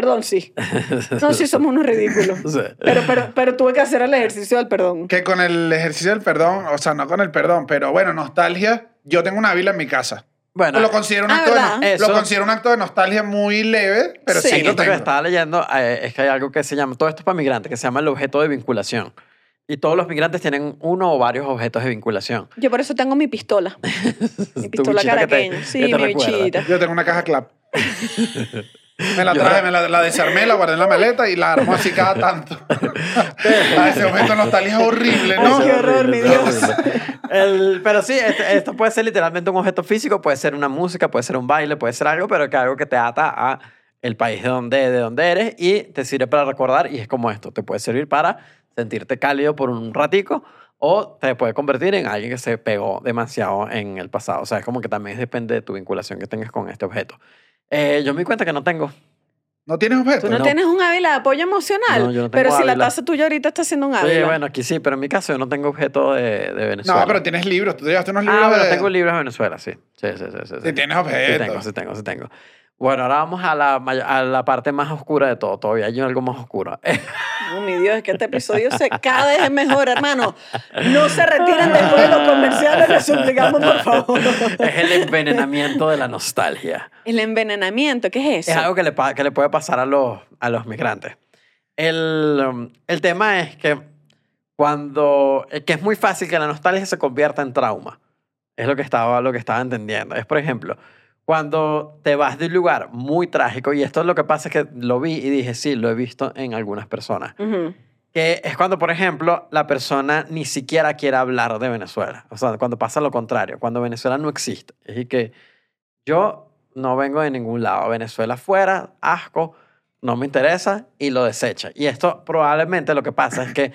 perdón, sí. No, sí, somos unos ridículos. Sí. Pero, pero, pero tuve que hacer el ejercicio del perdón. Que con el ejercicio del perdón, o sea, no con el perdón, pero bueno, nostalgia, yo tengo una vila en mi casa. Bueno, lo considero un Ah, acto de ¿verdad? no- Eso- lo considero un acto de nostalgia muy leve, pero sí, Sí. lo esto que tengo. estaba leyendo eh, es que hay algo que se llama, todo esto es para migrantes, que se llama el objeto de vinculación. Y todos los migrantes tienen uno o varios objetos de vinculación. Yo por eso tengo mi pistola. Mi Tu pistola bichita que te- caraqueña. que Sí, te mi recuerda. bichita. Yo tengo una caja clap. Me la traje, me la, la desarmé, la guardé en la maleta y la armo así cada tanto. A ese momento nostalgia es horrible, Ay, ¿no? qué horror, mi Dios. El- pero sí, este- esto puede ser literalmente un objeto físico, puede ser una música, puede ser un baile, puede ser algo, pero que algo que te ata a el país de donde, de donde eres y te sirve para recordar y es como esto, te puede servir para sentirte cálido por un ratico o te puede convertir en alguien que se pegó demasiado en el pasado. O sea, es como que también depende de tu vinculación que tengas con este objeto. Eh, yo me di cuenta que no tengo. ¿No tienes objeto? Tú no, No. tienes un ávila de apoyo emocional. No, yo no tengo pero si la taza tuya ahorita está haciendo un Sí, ávila. bueno, aquí sí, pero en mi caso yo no tengo objeto de, de Venezuela. No, pero tienes libros. Tú te llevaste unos libros Ah, bueno, de... tengo libros de Venezuela, sí. Sí, sí, sí. sí, Sí, tienes objetos. Sí tengo, sí tengo, sí tengo. Bueno, ahora vamos a la, a la parte más oscura de todo. Todavía hay algo más oscuro. Oh, mi Dios, es que este episodio se, cada vez es mejor, hermano. No se retiren después de los comerciales, les suplicamos, por favor. es el envenenamiento de la nostalgia. El envenenamiento, ¿qué es Es eso? algo que le, que le puede pasar a los, a los migrantes. El, um, el tema es que cuando... eh, que es muy fácil que la nostalgia se convierta en trauma. Es lo que estaba, lo que estaba entendiendo. Es, por ejemplo, cuando te vas de un lugar muy trágico, y esto es lo que pasa es que lo vi y dije, sí, lo he visto en algunas personas. Ujú. Que es cuando, por ejemplo, la persona ni siquiera quiere hablar de Venezuela. O sea, cuando pasa lo contrario, cuando Venezuela no existe. Es decir, que yo no vengo de ningún lado. Venezuela fuera, asco, no me interesa y lo desecha. Y esto probablemente lo que pasa es que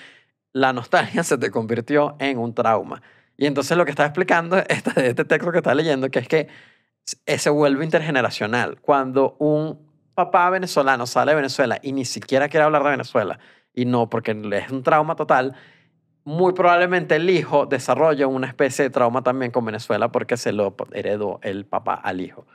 la nostalgia se te convirtió en un trauma. Y entonces lo que está explicando este, este texto que está leyendo, que es que se- se vuelve intergeneracional. Cuando un papá venezolano sale de Venezuela y ni siquiera quiere hablar de Venezuela, y no porque es un trauma total, muy probablemente el hijo desarrolla una especie de trauma también con Venezuela porque se lo heredó el papá al hijo.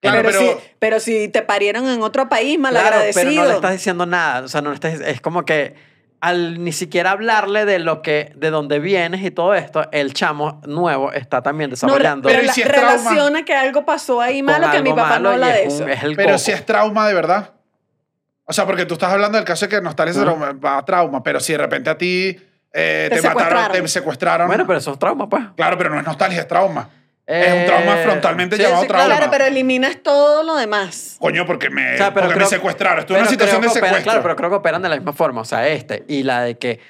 Claro, pero, pero- si, pero si te parieron en otro país, Claro, malagradecido. pero no le estás diciendo nada. O sea, no le estás, es como que al ni siquiera hablarle de lo que, de dónde vienes y todo esto, el chamo nuevo está también No, desarrollando. pero Pero ¿y la- si es trauma? relaciona que algo pasó ahí malo que mi papá no habla de es un- eso. es Pero coco. si es trauma de verdad. O sea, porque tú estás hablando del caso de que nostalgia se Ajá. trauma- va a trauma, pero si de repente a ti eh, Te te, mataron, secuestraron. te secuestraron. Bueno, pero eso es trauma, pues. Claro, pero no es nostalgia, es trauma. Es un trauma Eh, frontalmente sí, llamado sí, trauma. Claro, pero eliminas todo lo demás. Coño, porque me, O sea, pero porque creo- me secuestraron. Estuve en pero una situación de que operan- secuestro. Claro, pero creo que operan de la misma forma. O sea, este y la de que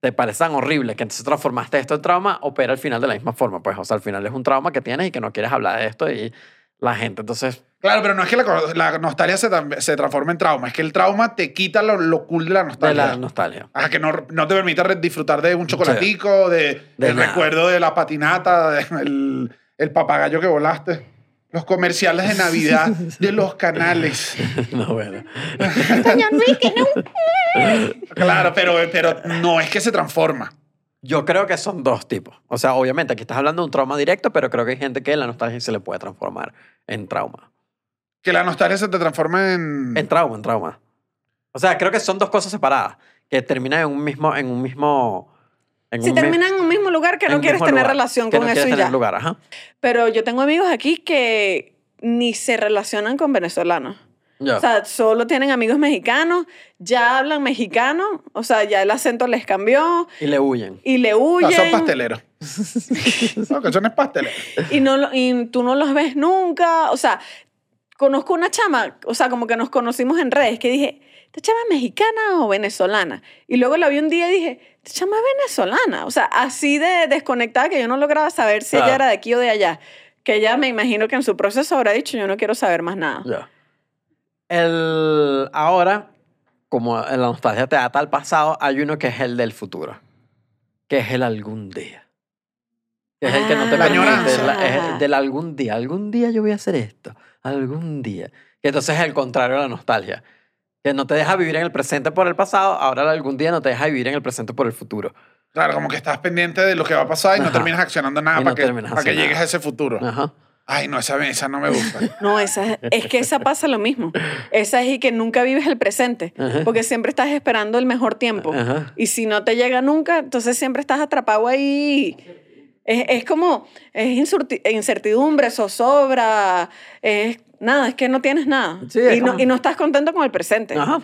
te parece tan horrible que entonces transformaste esto en trauma, opera al final de la misma forma. Pues, o sea, al final es un trauma que tienes y que no quieres hablar de esto y la gente entonces Claro, pero no es que la, la nostalgia se, se transforme en trauma, es que el trauma te quita lo, lo cool de la De nostalgia. la nostalgia. Ajá, que no, no te permite disfrutar de un chocolatico, de, De el nada. recuerdo de la patinata, de- el, el papagayo que volaste. Los comerciales de Navidad de los canales. no, bueno. Claro, pero, pero no es que se transforma. Yo creo que son dos tipos. O sea, obviamente aquí estás hablando de un trauma directo, pero creo que hay gente que la nostalgia se le puede transformar en trauma. Que la nostalgia se te transforma en... En trauma, en trauma. O sea, creo que son dos cosas separadas que terminan en un mismo, en un mismo. En Si un mi- terminan en un mismo lugar que no quieres tener lugar, relación con no eso quieres y tener ya. lugar, ajá. Pero yo tengo amigos aquí que ni se relacionan con venezolanos. O sea, solo tienen amigos mexicanos, ya hablan mexicano, o sea, ya el acento les cambió y le huyen. y le No, huyen. son pasteleros. no, que son es pastelero. y, no, y tú no los ves nunca. O sea, conozco una chama, o sea, como que nos conocimos en redes, que dije, ¿esta chama es mexicana o venezolana? Y luego la vi un día y dije, esta chama es venezolana. O sea, así de desconectada que yo no lograba saber si ella era de aquí o de allá. Que ella me imagino que en su proceso habrá dicho, yo no quiero saber más nada. Ya. El, ahora, como la nostalgia te ata al pasado, hay uno que es el del futuro. Que es el algún día. Que es el que no te Ah. Permite. es el del algún día. Algún día yo voy a hacer esto. Algún día. Que entonces es el contrario de la nostalgia. Que no te deja vivir en el presente por el pasado, ahora algún día no te deja vivir en el presente por el futuro. Claro, como que estás pendiente de lo que va a pasar y no Ajá. terminas accionando nada Y para no que, terminas para que llegues a ese futuro. Ajá. Ay, no, esa, esa no me gusta. No, esa, es que esa pasa lo mismo. Esa es y que nunca vives el presente, Ajá. porque siempre estás esperando el mejor tiempo. Ajá. Y si no te llega nunca, entonces siempre estás atrapado ahí. Es, es como, es incertidumbre, zozobra, es nada, es que no tienes nada. Sí, y, no, como- y no estás contento con el presente. Ajá.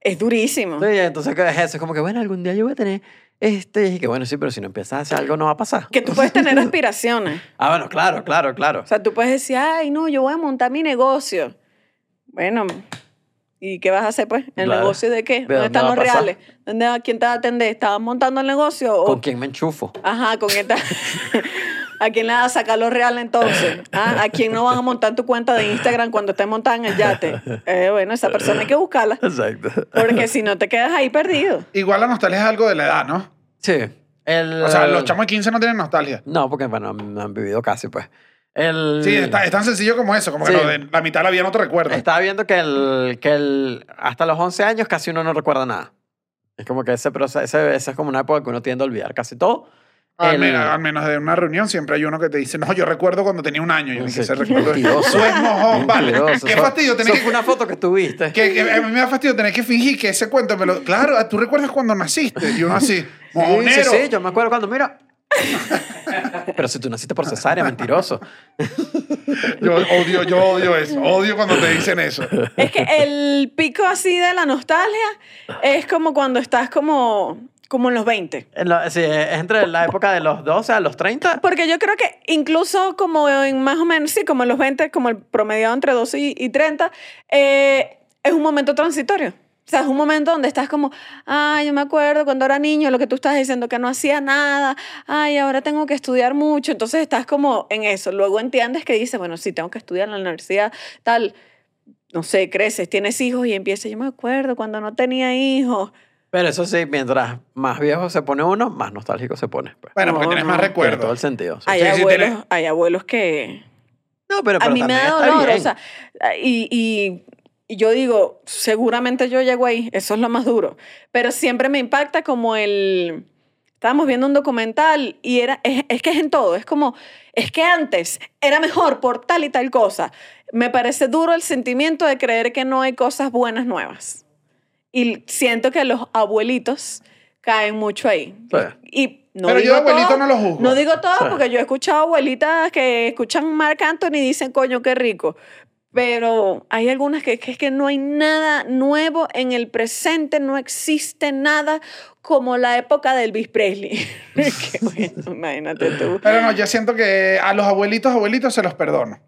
Es durísimo. Sí, entonces ¿qué es eso? Es como que, bueno, algún día yo voy a tener este. Y que, bueno, sí, pero si no empiezas a hacer algo, no va a pasar. Que tú puedes tener aspiraciones. Ah, bueno, claro, claro, claro. O sea, tú puedes decir, ay, no, yo voy a montar mi negocio. Bueno, ¿y qué vas a hacer, pues? ¿El Claro. negocio de qué? ¿Dónde dónde están a los reales? ¿Dónde, va- ¿Quién te va a atender? ¿Estabas montando el negocio? O, ¿Con quién me enchufo? Ajá, ¿con quién te- ¿A quién le vas a sacar los reales entonces? ¿Ah? ¿A quién no vas a montar tu cuenta de Instagram cuando estés montada en el yate? Eh, bueno, esa persona hay que buscarla. Exacto. Porque si no te quedas ahí perdido. Igual la nostalgia es algo de la edad, ¿no? Sí. El, O sea, los chamos de 15 no tienen nostalgia. No, porque, bueno, no han vivido casi, pues. El... Sí, está- es tan sencillo como eso, como que Sí. no, de la mitad de la vida no te recuerda. Estaba viendo que, el, que el, hasta los 11 años casi uno no recuerda nada. Es como que ese proceso, ese, esa es como una época que uno tiende a olvidar casi todo. Al, El- menos, al menos de una reunión siempre hay uno que te dice, no, yo recuerdo cuando tenía un año. Yo que Sí, se recuerdo. Eso es mojón, vale. Qué fastidio tener que... una foto que tuviste. Que, que a mí me da fastidio tener que fingir que ese cuento me lo... Claro, tú recuerdas cuando naciste. Y uno así, Sí, sí, sí, yo me acuerdo cuando, mira. Pero si tú naciste por cesárea, mentiroso. Yo odio, yo odio eso. Odio cuando te dicen eso. Es que el pico así de la nostalgia es como cuando estás como, como en los 20. En lo- sí, es entre la época de los 12 a los 30. Porque yo creo que incluso como en más o menos, sí, como en los 20, como el promediado entre 12 y, y 30, eh, es un momento transitorio. O sea, es un momento donde estás como, ay, yo me acuerdo cuando era niño, lo que tú estás diciendo, que no hacía nada, ay, ahora tengo que estudiar mucho. Entonces estás como en eso. Luego entiendes que dices, bueno, sí, tengo que estudiar en la universidad, tal. No sé, creces, tienes hijos y empiezas, yo me acuerdo cuando no tenía hijos. Pero eso sí, mientras más viejo se pone uno, más nostálgico se pone. pues. Bueno, porque No, tienes no. más Tiene todo recuerdos. el sentido. sí. Hay, Sí, sí, abuelos, tiene- hay abuelos que, No, pero, a pero mí me da dolor, bien. o sea, y, y, y yo digo, seguramente yo llego ahí, eso es lo más duro, pero siempre me impacta como el... Estábamos viendo un documental y era, es, es que es en todo, es como, es que antes era mejor por tal y tal cosa. Me parece duro el sentimiento de creer que no hay cosas buenas nuevas. Y siento que los abuelitos caen mucho ahí. Y no Pero yo abuelito todo, no lo juzgo. No digo todo Sí. porque yo he escuchado abuelitas que escuchan Marc Anthony y dicen, coño, qué rico. Pero hay algunas que, que es que no hay nada nuevo en el presente, no existe nada como la época de Elvis Presley. Qué bueno, imagínate tú. Pero no, yo siento que a los abuelitos, abuelitos se los perdono.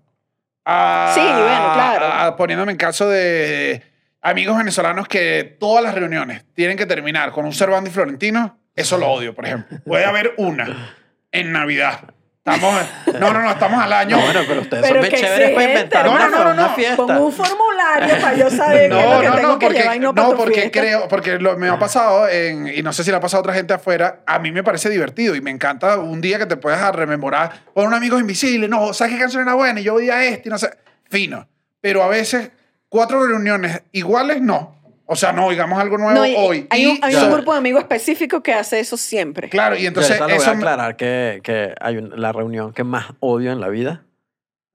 A- Sí, bueno, claro. a- poniéndome en caso de amigos venezolanos que todas las reuniones tienen que terminar con un Cervantes y Florentino, eso lo odio, por ejemplo. Puede haber una en Navidad. Estamos, no, no, no, estamos al año. No, bueno, pero ustedes Pero son bien chéveres para inventar No, no, no, una no. fiesta. Con un formulario para yo saber qué es lo que tengo que llevar y no para tu porque fiesta. creo, porque lo, me ha pasado, en, y no sé si le ha pasado a otra gente afuera, a mí me parece divertido y me encanta un día que te puedas rememorar con un amigo invisible, no, ¿sabes qué canción era buena? Y yo oía este y no sé, fino. Pero a veces, cuatro reuniones iguales, no. O sea, no, digamos algo nuevo No, y- hoy. Hay, Y un, hay un sobre- grupo de amigos específico que hace eso siempre. Claro, y Yo entonces ahorita le voy eso a aclarar que, que hay un- la reunión que más odio en la vida,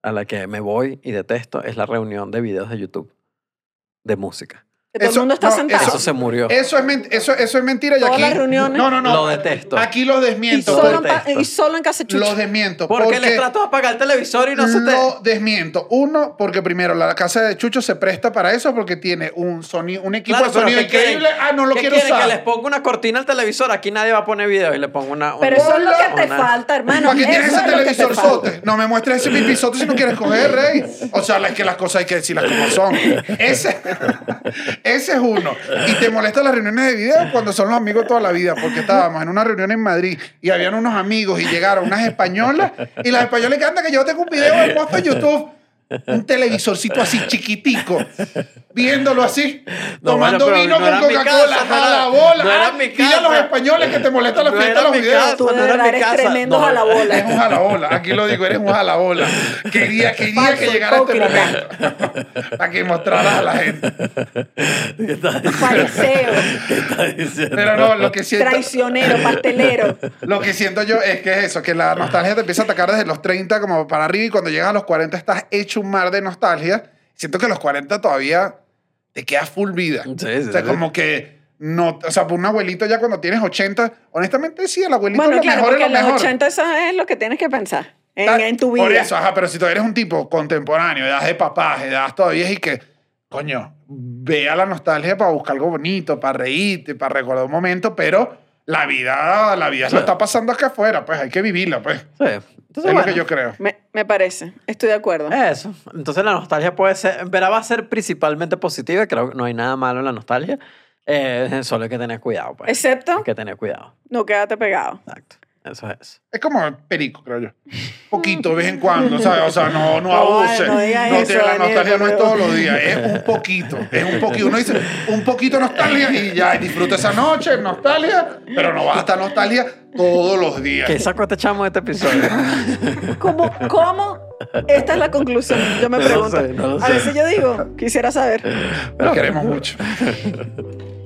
a la que me voy y detesto, es la reunión de videos de YouTube de música. Que todo Eso- el mundo está no, sentado. Eso se murió. Eso es, men- eso, eso es mentira. Y Todas aquí, las reuniones. No, no, no. Lo detesto. Aquí lo y, desmiento. solo en, y solo en casa chucha. Lo desmiento. porque les trato de apagar el televisor y no se te... Lo desmiento. Uno, porque primero la casa de Chucho se presta para eso porque tiene un sonido, un equipo Claro, de pero sonido increíble. Ah, no lo ¿Qué quiero quieren? usar. Que les ponga una cortina al televisor. Aquí nadie va a poner video y le pongo una... Pero una- eso es lo que te una- falta, hermano. ¿Para qué tienes ese es televisor sote? No me muestres ese pipisote si no quieres coger, rey. O sea, es que las cosas hay que decirlas como son. Ese, ese es uno. Y te molestan las reuniones de video cuando son los amigos toda la vida, porque estábamos en una reunión en Madrid y habían unos amigos y llegaron unas españolas y las españolas que andan que yo tengo un video de puesto en YouTube. Un televisorcito así chiquitico, viéndolo así, No, tomando bueno, vino no con Coca-Cola, casa, no a la bola. no era Ah, mi dile a los casa. españoles que te molestan la No fiesta de los videos. casa. Tú de no era verdad mi eres casa. tremendo No. jalabola. Es un jalabola. Aquí lo digo, eres un jalabola. Quería, quería Falso, que llegara este momento. Para que mostraras a la gente. ¿Qué estás diciendo? ¿Qué estás diciendo? Pero no, lo que siento, traicionero, pastelero. lo que siento yo es que es eso, que la nostalgia te empieza a atacar desde los 30 como para arriba y cuando llegas a los 40 estás hecho un mar de nostalgia. Siento que a los 40 todavía te queda full vida. Sí, sí, o sea, sí. como que no, o sea, por un abuelito ya cuando tienes 80, honestamente sí, el abuelito Bueno, es lo claro, mejor porque es en lo los mejor. 80 eso es lo que tienes que pensar en, en tu vida. Por eso, ajá, pero si tú eres un tipo contemporáneo, edad de papás, edad todavía y que, coño, vea la nostalgia para buscar algo bonito, para reírte, para recordar un momento, pero la vida, la vida se lo está pasando acá afuera, pues hay que vivirla, pues. Sí. Es Entonces, lo bueno, que yo creo. Me, me parece, estoy de acuerdo. Eso. Entonces la nostalgia puede ser, verdad va a ser principalmente positiva, creo que no hay nada malo en la nostalgia, eh, solo hay que tener cuidado. Pues. Excepto, Hay que tener cuidado. no quédate pegado. Exacto. Eso es. Es como perico, creo yo. Poquito, de vez en cuando, ¿sabes? O sea, no, no No, abuse. no digas No eso, te- la nostalgia no es todos los días, es un poquito. Es un poquito. Uno dice, un poquito de nostalgia y ya, disfruta esa noche, nostalgia, pero no vas a estar nostalgia todos los días. ¿Qué sacó este chamo de este episodio? ¿Cómo, ¿Cómo? Esta es la conclusión. Yo me No pregunto. sé, no A veces yo digo, quisiera saber. Lo queremos mucho.